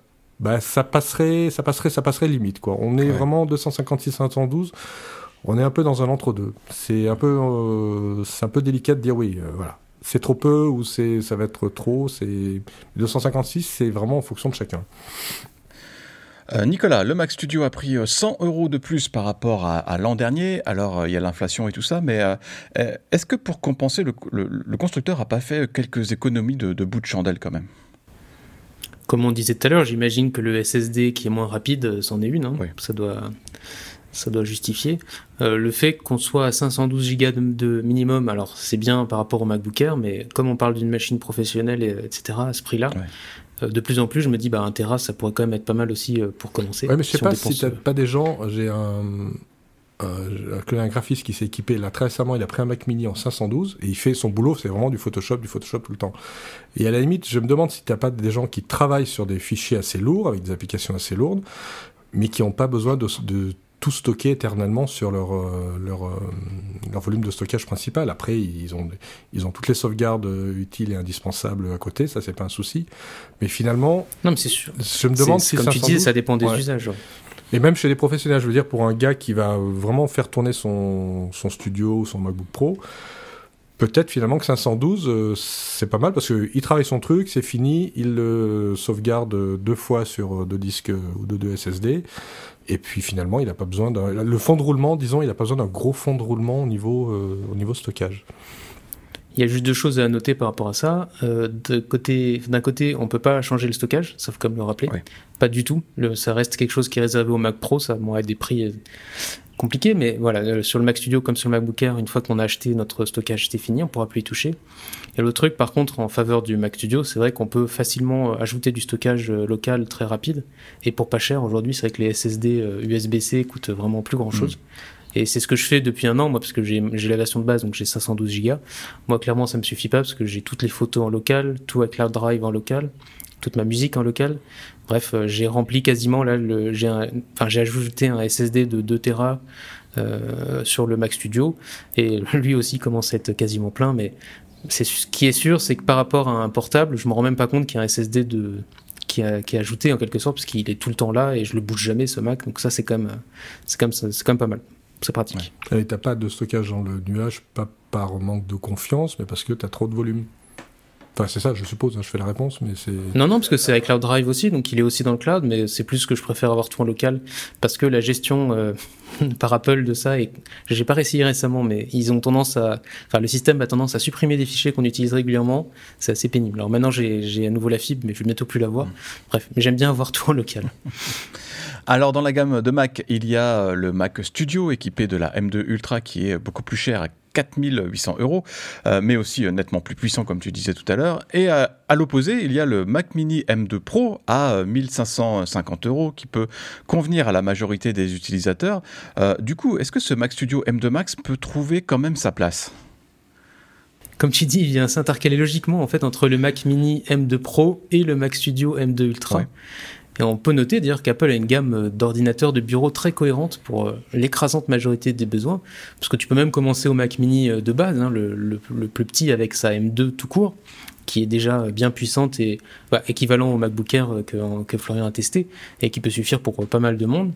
bah, ça passerait, ça passerait, ça passerait limite quoi. On est vraiment 256 512. On est un peu dans un entre-deux. C'est un peu, c'est un peu délicat de dire oui, voilà. C'est trop peu ou c'est, ça va être trop. C'est 256, c'est vraiment en fonction de chacun.
Euh, Nicolas, le Mac Studio a pris 100 euh, euros de plus par rapport à, l'an dernier. Alors, euh, il y a l'inflation et tout ça, mais est-ce que pour compenser, le, constructeur n'a pas fait quelques économies de, bout de chandelle quand même?
Comme on disait tout à l'heure, j'imagine que le SSD qui est moins rapide, c'en est une. Hein. Ça doit ça doit justifier. le fait qu'on soit à 512 Go de, minimum, alors c'est bien par rapport au MacBook Air, mais comme on parle d'une machine professionnelle, etc., à ce prix-là, de plus en plus, je me dis, bah, un Tera, ça pourrait quand même être pas mal aussi euh, pour commencer.
Ouais, mais je sais pas si t'as pas des gens. J'ai un, un, graphiste qui s'est équipé là très récemment. Il a pris un Mac Mini en 512 et il fait son boulot. C'est vraiment du Photoshop, du Photoshop tout le temps. Et à la limite, je me demande si t'as pas des gens qui travaillent sur des fichiers assez lourds avec des applications assez lourdes, mais qui n'ont pas besoin de, de tout stocker éternellement sur leur, euh, leur, euh, leur, volume de stockage principal. Après, ils ont, ils ont toutes les sauvegardes euh, utiles et indispensables à côté, ça c'est pas un souci. Mais finalement,
non, mais sûr.
Je me demande si
comme tu dis, ça dépend des usages.
Et même chez les professionnels, je veux dire, pour un gars qui va vraiment faire tourner son, son studio ou son MacBook Pro, peut-être finalement que 512, c'est pas mal parce qu'il travaille son truc, c'est fini, il le sauvegarde deux fois sur deux disques ou de deux SSD. Et puis finalement, il n'a pas besoin d'un. Le fond de roulement, disons, il n'a pas besoin d'un gros fond de roulement au niveau, euh, au niveau stockage.
Il y a juste deux choses à noter par rapport à ça. Euh, d'un côté, côté, on ne peut pas changer le stockage, sauf comme le rappeler. Pas du tout. Le, ça reste quelque chose qui est réservé au Mac Pro. Ça va être des prix euh, compliqués, mais voilà, sur le Mac Studio comme sur le MacBook Air, une fois qu'on a acheté notre stockage, c'est fini, on pourra plus y toucher. Et l'autre truc, par contre, en faveur du Mac Studio, c'est vrai qu'on peut facilement euh, ajouter du stockage euh, local très rapide. Et pour pas cher, aujourd'hui, c'est vrai que les SSD USB-C euh, coûtent vraiment plus grand chose. Mm. Et c'est ce que je fais depuis un an, moi, parce que j'ai la version de base, donc j'ai 512 Go. Moi, clairement, ça me suffit pas, parce que j'ai toutes les photos en local, tout avec Cloud Drive en local, toute ma musique en local. Bref, j'ai rempli quasiment, là, j'ai ajouté un SSD de 2 Tera sur le Mac Studio, et lui aussi commence à être quasiment plein, mais c'est ce qui est sûr, c'est que par rapport à un portable, je me rends même pas compte qu'il y a un SSD de, qui, est ajouté en quelque sorte, parce qu'il est tout le temps là et je le bouge jamais ce Mac. Donc ça, c'est quand même, c'est quand même, c'est quand même pas mal. C'est pratique.
Ouais. Et t'as pas de stockage dans le nuage, pas par manque de confiance, mais parce que tu as trop de volume. Enfin, c'est ça, je suppose, hein, je fais la réponse, mais c'est...
Non, non, parce que c'est avec Cloud Drive aussi, donc il est aussi dans le cloud, mais c'est plus que je préfère avoir tout en local, parce que la gestion euh, par Apple de ça, et j'ai pas réussi récemment, mais ils ont tendance à... Enfin, le système a tendance à supprimer des fichiers qu'on utilise régulièrement, c'est assez pénible. Alors maintenant, j'ai à nouveau la fibre, mais je vais bientôt plus l'avoir. Bref, mais j'aime bien avoir tout en local.
Alors dans la gamme de Mac, il y a le Mac Studio équipé de la M2 Ultra qui est beaucoup plus cher 4800 euros, euh, mais aussi euh, nettement plus puissant comme tu disais tout à l'heure. Et euh, à, l'opposé, il y a le Mac Mini M2 Pro à 1550 euros qui peut convenir à la majorité des utilisateurs. du coup, est-ce que ce Mac Studio M2 Max peut trouver quand même sa place?
Comme tu dis, il vient s'intercaler logiquement en fait entre le Mac Mini M2 Pro et le Mac Studio M2 Ultra. Et on peut noter d'ailleurs qu'Apple a une gamme euh, d'ordinateurs de bureau très cohérente pour euh, l'écrasante majorité des besoins, parce que tu peux même commencer au Mac Mini euh, de base, hein, le, plus petit avec sa M2 tout court, qui est déjà bien puissante et bah, équivalent au MacBook Air que, Florian a testé et qui peut suffire pour pas mal de monde.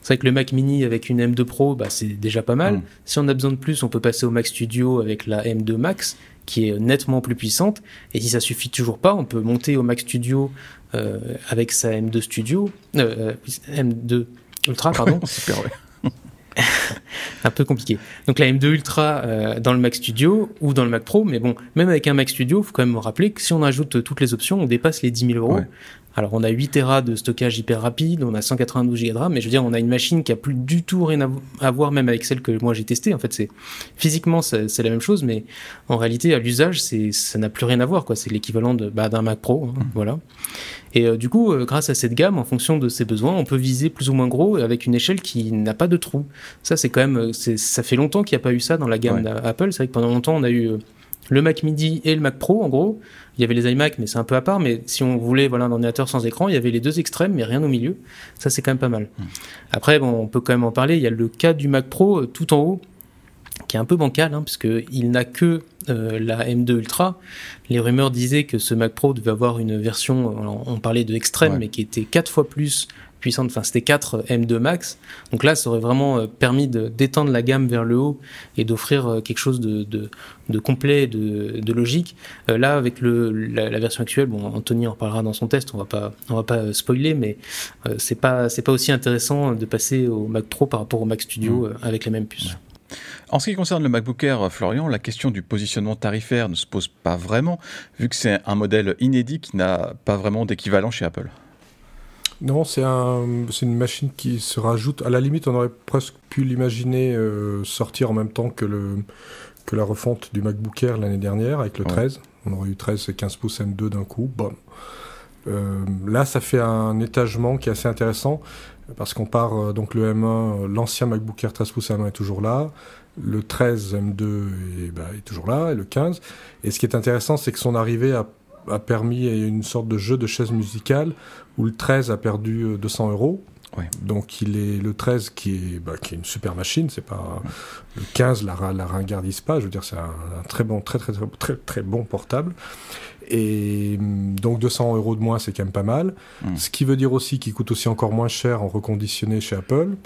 C'est vrai que le Mac Mini avec une M2 Pro, bah, c'est déjà pas mal. Mm. Si on a besoin de plus, on peut passer au Mac Studio avec la M2 Max qui est nettement plus puissante. Et si ça suffit toujours pas, on peut monter au Mac Studio euh, avec sa M2 Studio, euh, euh, M2 Ultra, pardon.
Super, ouais.
un peu compliqué. Donc la M2 Ultra dans le Mac Studio ou dans le Mac Pro, mais bon, même avec un Mac Studio, il faut quand même rappeler que si on ajoute toutes les options, on dépasse les 10 000 euros. Alors on a 8 Tera de stockage hyper rapide, on a 192 Go de RAM, mais je veux dire, on a une machine qui a plus du tout rien à voir même avec celle que moi j'ai testée. En fait, c'est physiquement c'est la même chose, mais en réalité à l'usage, c'est ça n'a plus rien à voir. quoi. C'est l'équivalent bah, d'un Mac Pro, hein, mmh. voilà. Et euh, du coup, euh, grâce à cette gamme, en fonction de ses besoins, on peut viser plus ou moins gros avec une échelle qui n'a pas de trou. Ça, c'est quand même, euh, ça fait longtemps qu'il n'y a pas eu ça dans la gamme d'Apple. C'est vrai que pendant longtemps, on a eu le Mac Midi et le Mac Pro, en gros. Il y avait les iMac, mais c'est un peu à part. Mais si on voulait voilà, un ordinateur sans écran, il y avait les deux extrêmes, mais rien au milieu. Ça, c'est quand même pas mal. Hmm. Après, bon, on peut quand même en parler. Il y a le cas du Mac Pro euh, tout en haut, qui est un peu bancal, hein, puisqu'il n'a que euh, la M2 Ultra. Les rumeurs disaient que ce Mac Pro devait avoir une version, on parlait de extrême, mais qui était quatre fois plus puissante, enfin c'était 4 M2 Max. Donc là, ça aurait vraiment euh, permis d'étendre la gamme vers le haut et d'offrir euh, quelque chose de, de, complet, de, de logique. Euh, là, avec le, la, version actuelle, bon, Anthony en parlera dans son test, on va pas, on va pas spoiler, mais c'est pas, c'est pas aussi intéressant de passer au Mac Pro par rapport au Mac Studio mm. avec la même puce.
En ce qui concerne le MacBook Air, Florian, la question du positionnement tarifaire ne se pose pas vraiment, vu que c'est un modèle inédit qui n'a pas vraiment d'équivalent chez Apple.
Non, c'est un, une machine qui se rajoute. À la limite, on aurait presque pu l'imaginer euh, sortir en même temps que, le, que la refonte du MacBook Air l'année dernière avec le 13. On aurait eu 13 et 15 pouces M2 d'un coup. Bon. Euh, là, ça fait un étagement qui est assez intéressant parce qu'on part euh, donc le M1, l'ancien MacBook Air 13 pouces M1 est toujours là, le 13 M2 est, bah, est toujours là et le 15. Et ce qui est intéressant, c'est que son arrivée a a permis une sorte de jeu de chaise musicale où le 13 a perdu 200 euh, euros. Donc il est le 13 qui est, bah, qui est une super machine, c'est pas le 15 la, la ringardise pas, je veux dire c'est un, très bon très, très très très très bon portable et mm, donc 200 euros de moins c'est quand même pas mal. Hmm. Ce qui veut dire aussi qu'il coûte aussi encore moins cher en reconditionné chez Apple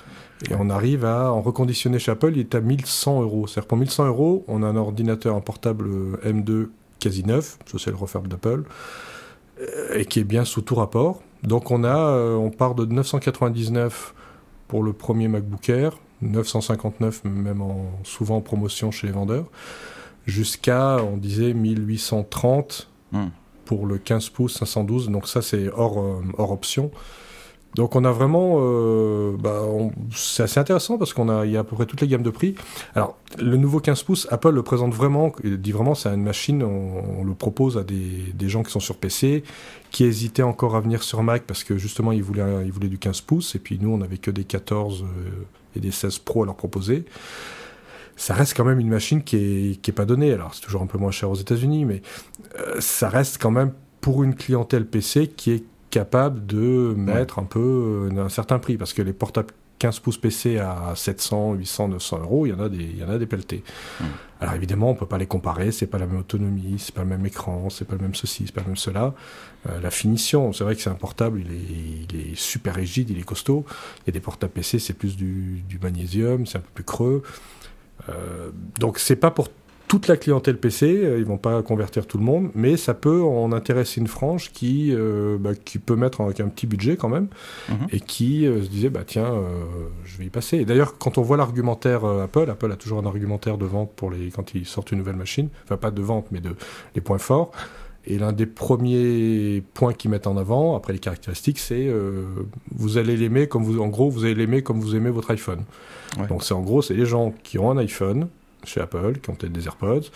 et on arrive à en reconditionné chez Apple il est à 1100 euros. C'est-à-dire pour 1100 euros on a un ordinateur un portable M2 quasi neuf, ça c'est le refurb d'Apple, euh, et qui est bien sous tout rapport. Donc on a, euh, on part de 999 pour le premier MacBook Air, 959 même en, souvent en promotion chez les vendeurs, jusqu'à, on disait, 1830 hmm. pour le 15 pouces 512, donc ça c'est hors, euh, hors option. Donc on a vraiment, euh, bah, c'est assez intéressant parce qu'on a, il y a à peu près toutes les gammes de prix. Alors le nouveau 15 pouces, Apple le présente vraiment, il dit vraiment c'est une machine, on, le propose à des, gens qui sont sur PC, qui hésitaient encore à venir sur Mac parce que justement ils voulaient, ils voulaient du 15 pouces et puis nous on avait que des 14 euh, et des 16 Pro à leur proposer. Ça reste quand même une machine qui est, qui est pas donnée. Alors c'est toujours un peu moins cher aux États-Unis, mais euh, ça reste quand même pour une clientèle PC qui est capable de mettre un peu euh, un certain prix parce que les portables 15 pouces PC à 700, 800, 900 euros, il y en a des, il y en a des pelletés. Alors évidemment, on peut pas les comparer, c'est pas la même autonomie, c'est pas le même écran, c'est pas le même ceci, c'est pas le même cela. Euh, la finition, c'est vrai que c'est un portable, il est, il est, super rigide, il est costaud. Il y a des portables PC, c'est plus du, du magnésium, c'est un peu plus creux. Euh, donc c'est pas pour toute la clientèle PC, euh, ils vont pas convertir tout le monde, mais ça peut en intéresser une frange qui, euh, bah, qui peut mettre avec un petit budget quand même,
Mhm.
et qui euh, se disait, bah tiens, euh, je vais y passer. Et d'ailleurs, quand on voit l'argumentaire Apple, Apple a toujours un argumentaire de vente pour les, quand ils sortent une nouvelle machine, enfin pas de vente, mais de les points forts. Et l'un des premiers points qu'ils mettent en avant, après les caractéristiques, c'est euh, vous allez l'aimer comme vous, en gros, vous allez l'aimer comme vous aimez votre iPhone.
Ouais.
Donc c'est en gros, c'est les gens qui ont un iPhone chez Apple, qui ont peut-être des AirPods,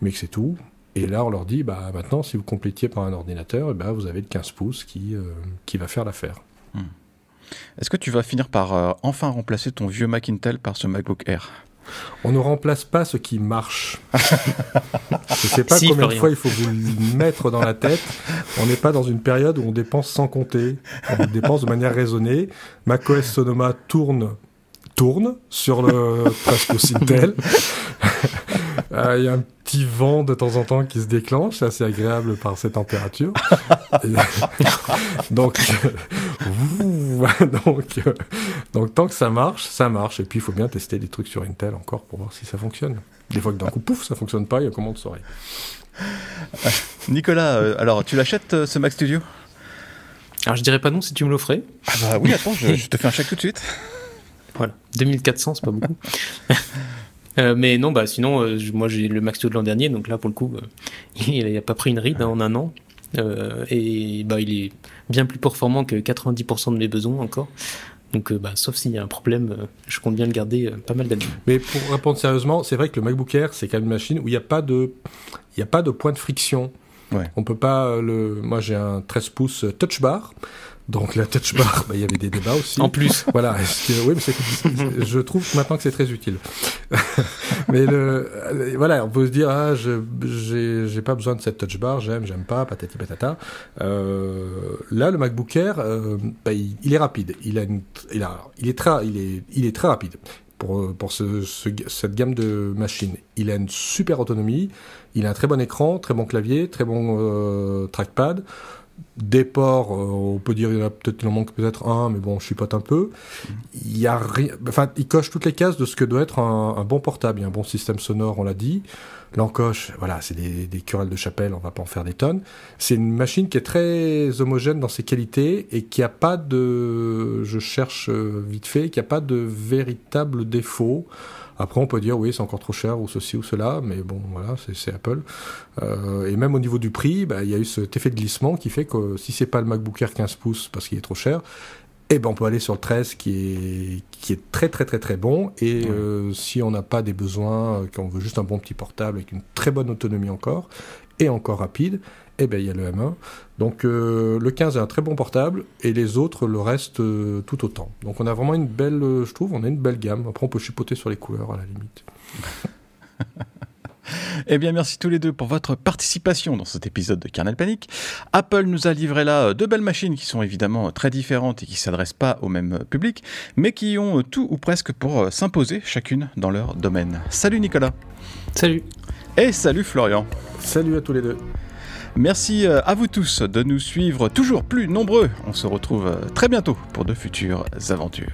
mais que c'est tout. Et là, on leur dit, bah maintenant, si vous complétiez par un ordinateur, eh ben, vous avez le 15 pouces qui, euh, qui va faire l'affaire.
Est-ce que tu vas finir par euh, enfin remplacer ton vieux Mac Intel par ce MacBook Air?
On ne remplace pas ce qui marche. Je ne sais pas
Si,
combien de fois il faut vous le mettre dans la tête. On n'est pas dans une période où on dépense sans compter. On dépense de manière raisonnée. macOS Sonoma tourne, tourne sur le 13 pouces Intel. Euh, Il y a un petit vent de temps en temps qui se déclenche, c'est assez agréable par ces températures. Et- donc, donc, euh, donc, tant que ça marche, ça marche. Et puis, il faut bien tester des trucs sur Intel encore pour voir si ça fonctionne. Des fois que d'un coup, pouf, ça fonctionne pas, il y a comment de soirée.
Nicolas, euh, alors tu l'achètes euh, ce Mac Studio?
Alors je dirais pas non si tu me l'offrais.
Ah bah oui, attends, je, je te fais un chèque tout de suite.
Voilà, 2400, c'est pas beaucoup. Euh, mais non, bah sinon, euh, moi j'ai le Max Studio de l'an dernier, donc là pour le coup, euh, il n'a pas pris une ride hein, en un an. Euh, et bah il est bien plus performant que 90% de mes besoins encore. Donc euh, bah, sauf s'il y a un problème, euh, je compte bien le garder euh, pas mal d'années.
Mais pour répondre sérieusement, c'est vrai que le MacBook Air, c'est quand même une machine où il n'y a pas de, il y a pas de point de friction.
Ouais.
On peut pas le, moi j'ai un 13 pouces touch bar. Donc la touch bar, bah, il y avait des débats aussi.
En plus,
Voilà, que- oui, mais c'est- c'est- je trouve maintenant que c'est très utile. mais le, euh, voilà, on peut se dire, ah, je, j'ai, pas besoin de cette touch bar, j'aime, j'aime pas, patati patata. Euh, là, le MacBook Air, euh, bah, il, il est rapide. Il a, une, il a, il est très, il est, il est très rapide pour pour ce, ce- cette gamme de machines. Il a une super autonomie. Il a un très bon écran, très bon clavier, très bon euh, trackpad. Des ports, euh, on peut dire il en manque peut-être un, mais bon, je chipote un peu. Il y a rien, enfin, il coche toutes les cases de ce que doit être un, bon portable. Un bon système sonore, on l'a dit. L'encoche, voilà, c'est des, querelles de chapelle, on va pas en faire des tonnes. C'est une machine qui est très homogène dans ses qualités et qui a pas de, je cherche euh, vite fait, qui a pas de véritable défaut. Après, on peut dire oui, c'est encore trop cher ou ceci ou cela, mais bon, voilà, c'est Apple. Euh, et même au niveau du prix, bah, il y a eu cet effet de glissement qui fait que si c'est pas le MacBook Air 15 pouces parce qu'il est trop cher, eh ben on peut aller sur le 13 qui est qui est très très très très bon. Et
Ouais.
euh, si on n'a pas des besoins, euh, qu'on veut juste un bon petit portable avec une très bonne autonomie encore et encore rapide, eh ben il y a le M1. Donc euh, le 15 est un très bon portable et les autres le reste euh, tout autant. Donc on a vraiment une belle, euh, je trouve, on a une belle gamme. Après on peut chipoter sur les couleurs à la limite.
Eh bien, merci tous les deux pour votre participation dans cet épisode de Kernel Panic. Apple nous a livré là deux belles machines qui sont évidemment très différentes et qui s'adressent pas au même public, mais qui ont tout ou presque pour s'imposer chacune dans leur domaine. Salut Nicolas
salut
et salut Florian.
Salut à tous les deux.
Merci euh, à vous tous de nous suivre toujours plus nombreux. On se retrouve euh, très bientôt pour de futures aventures.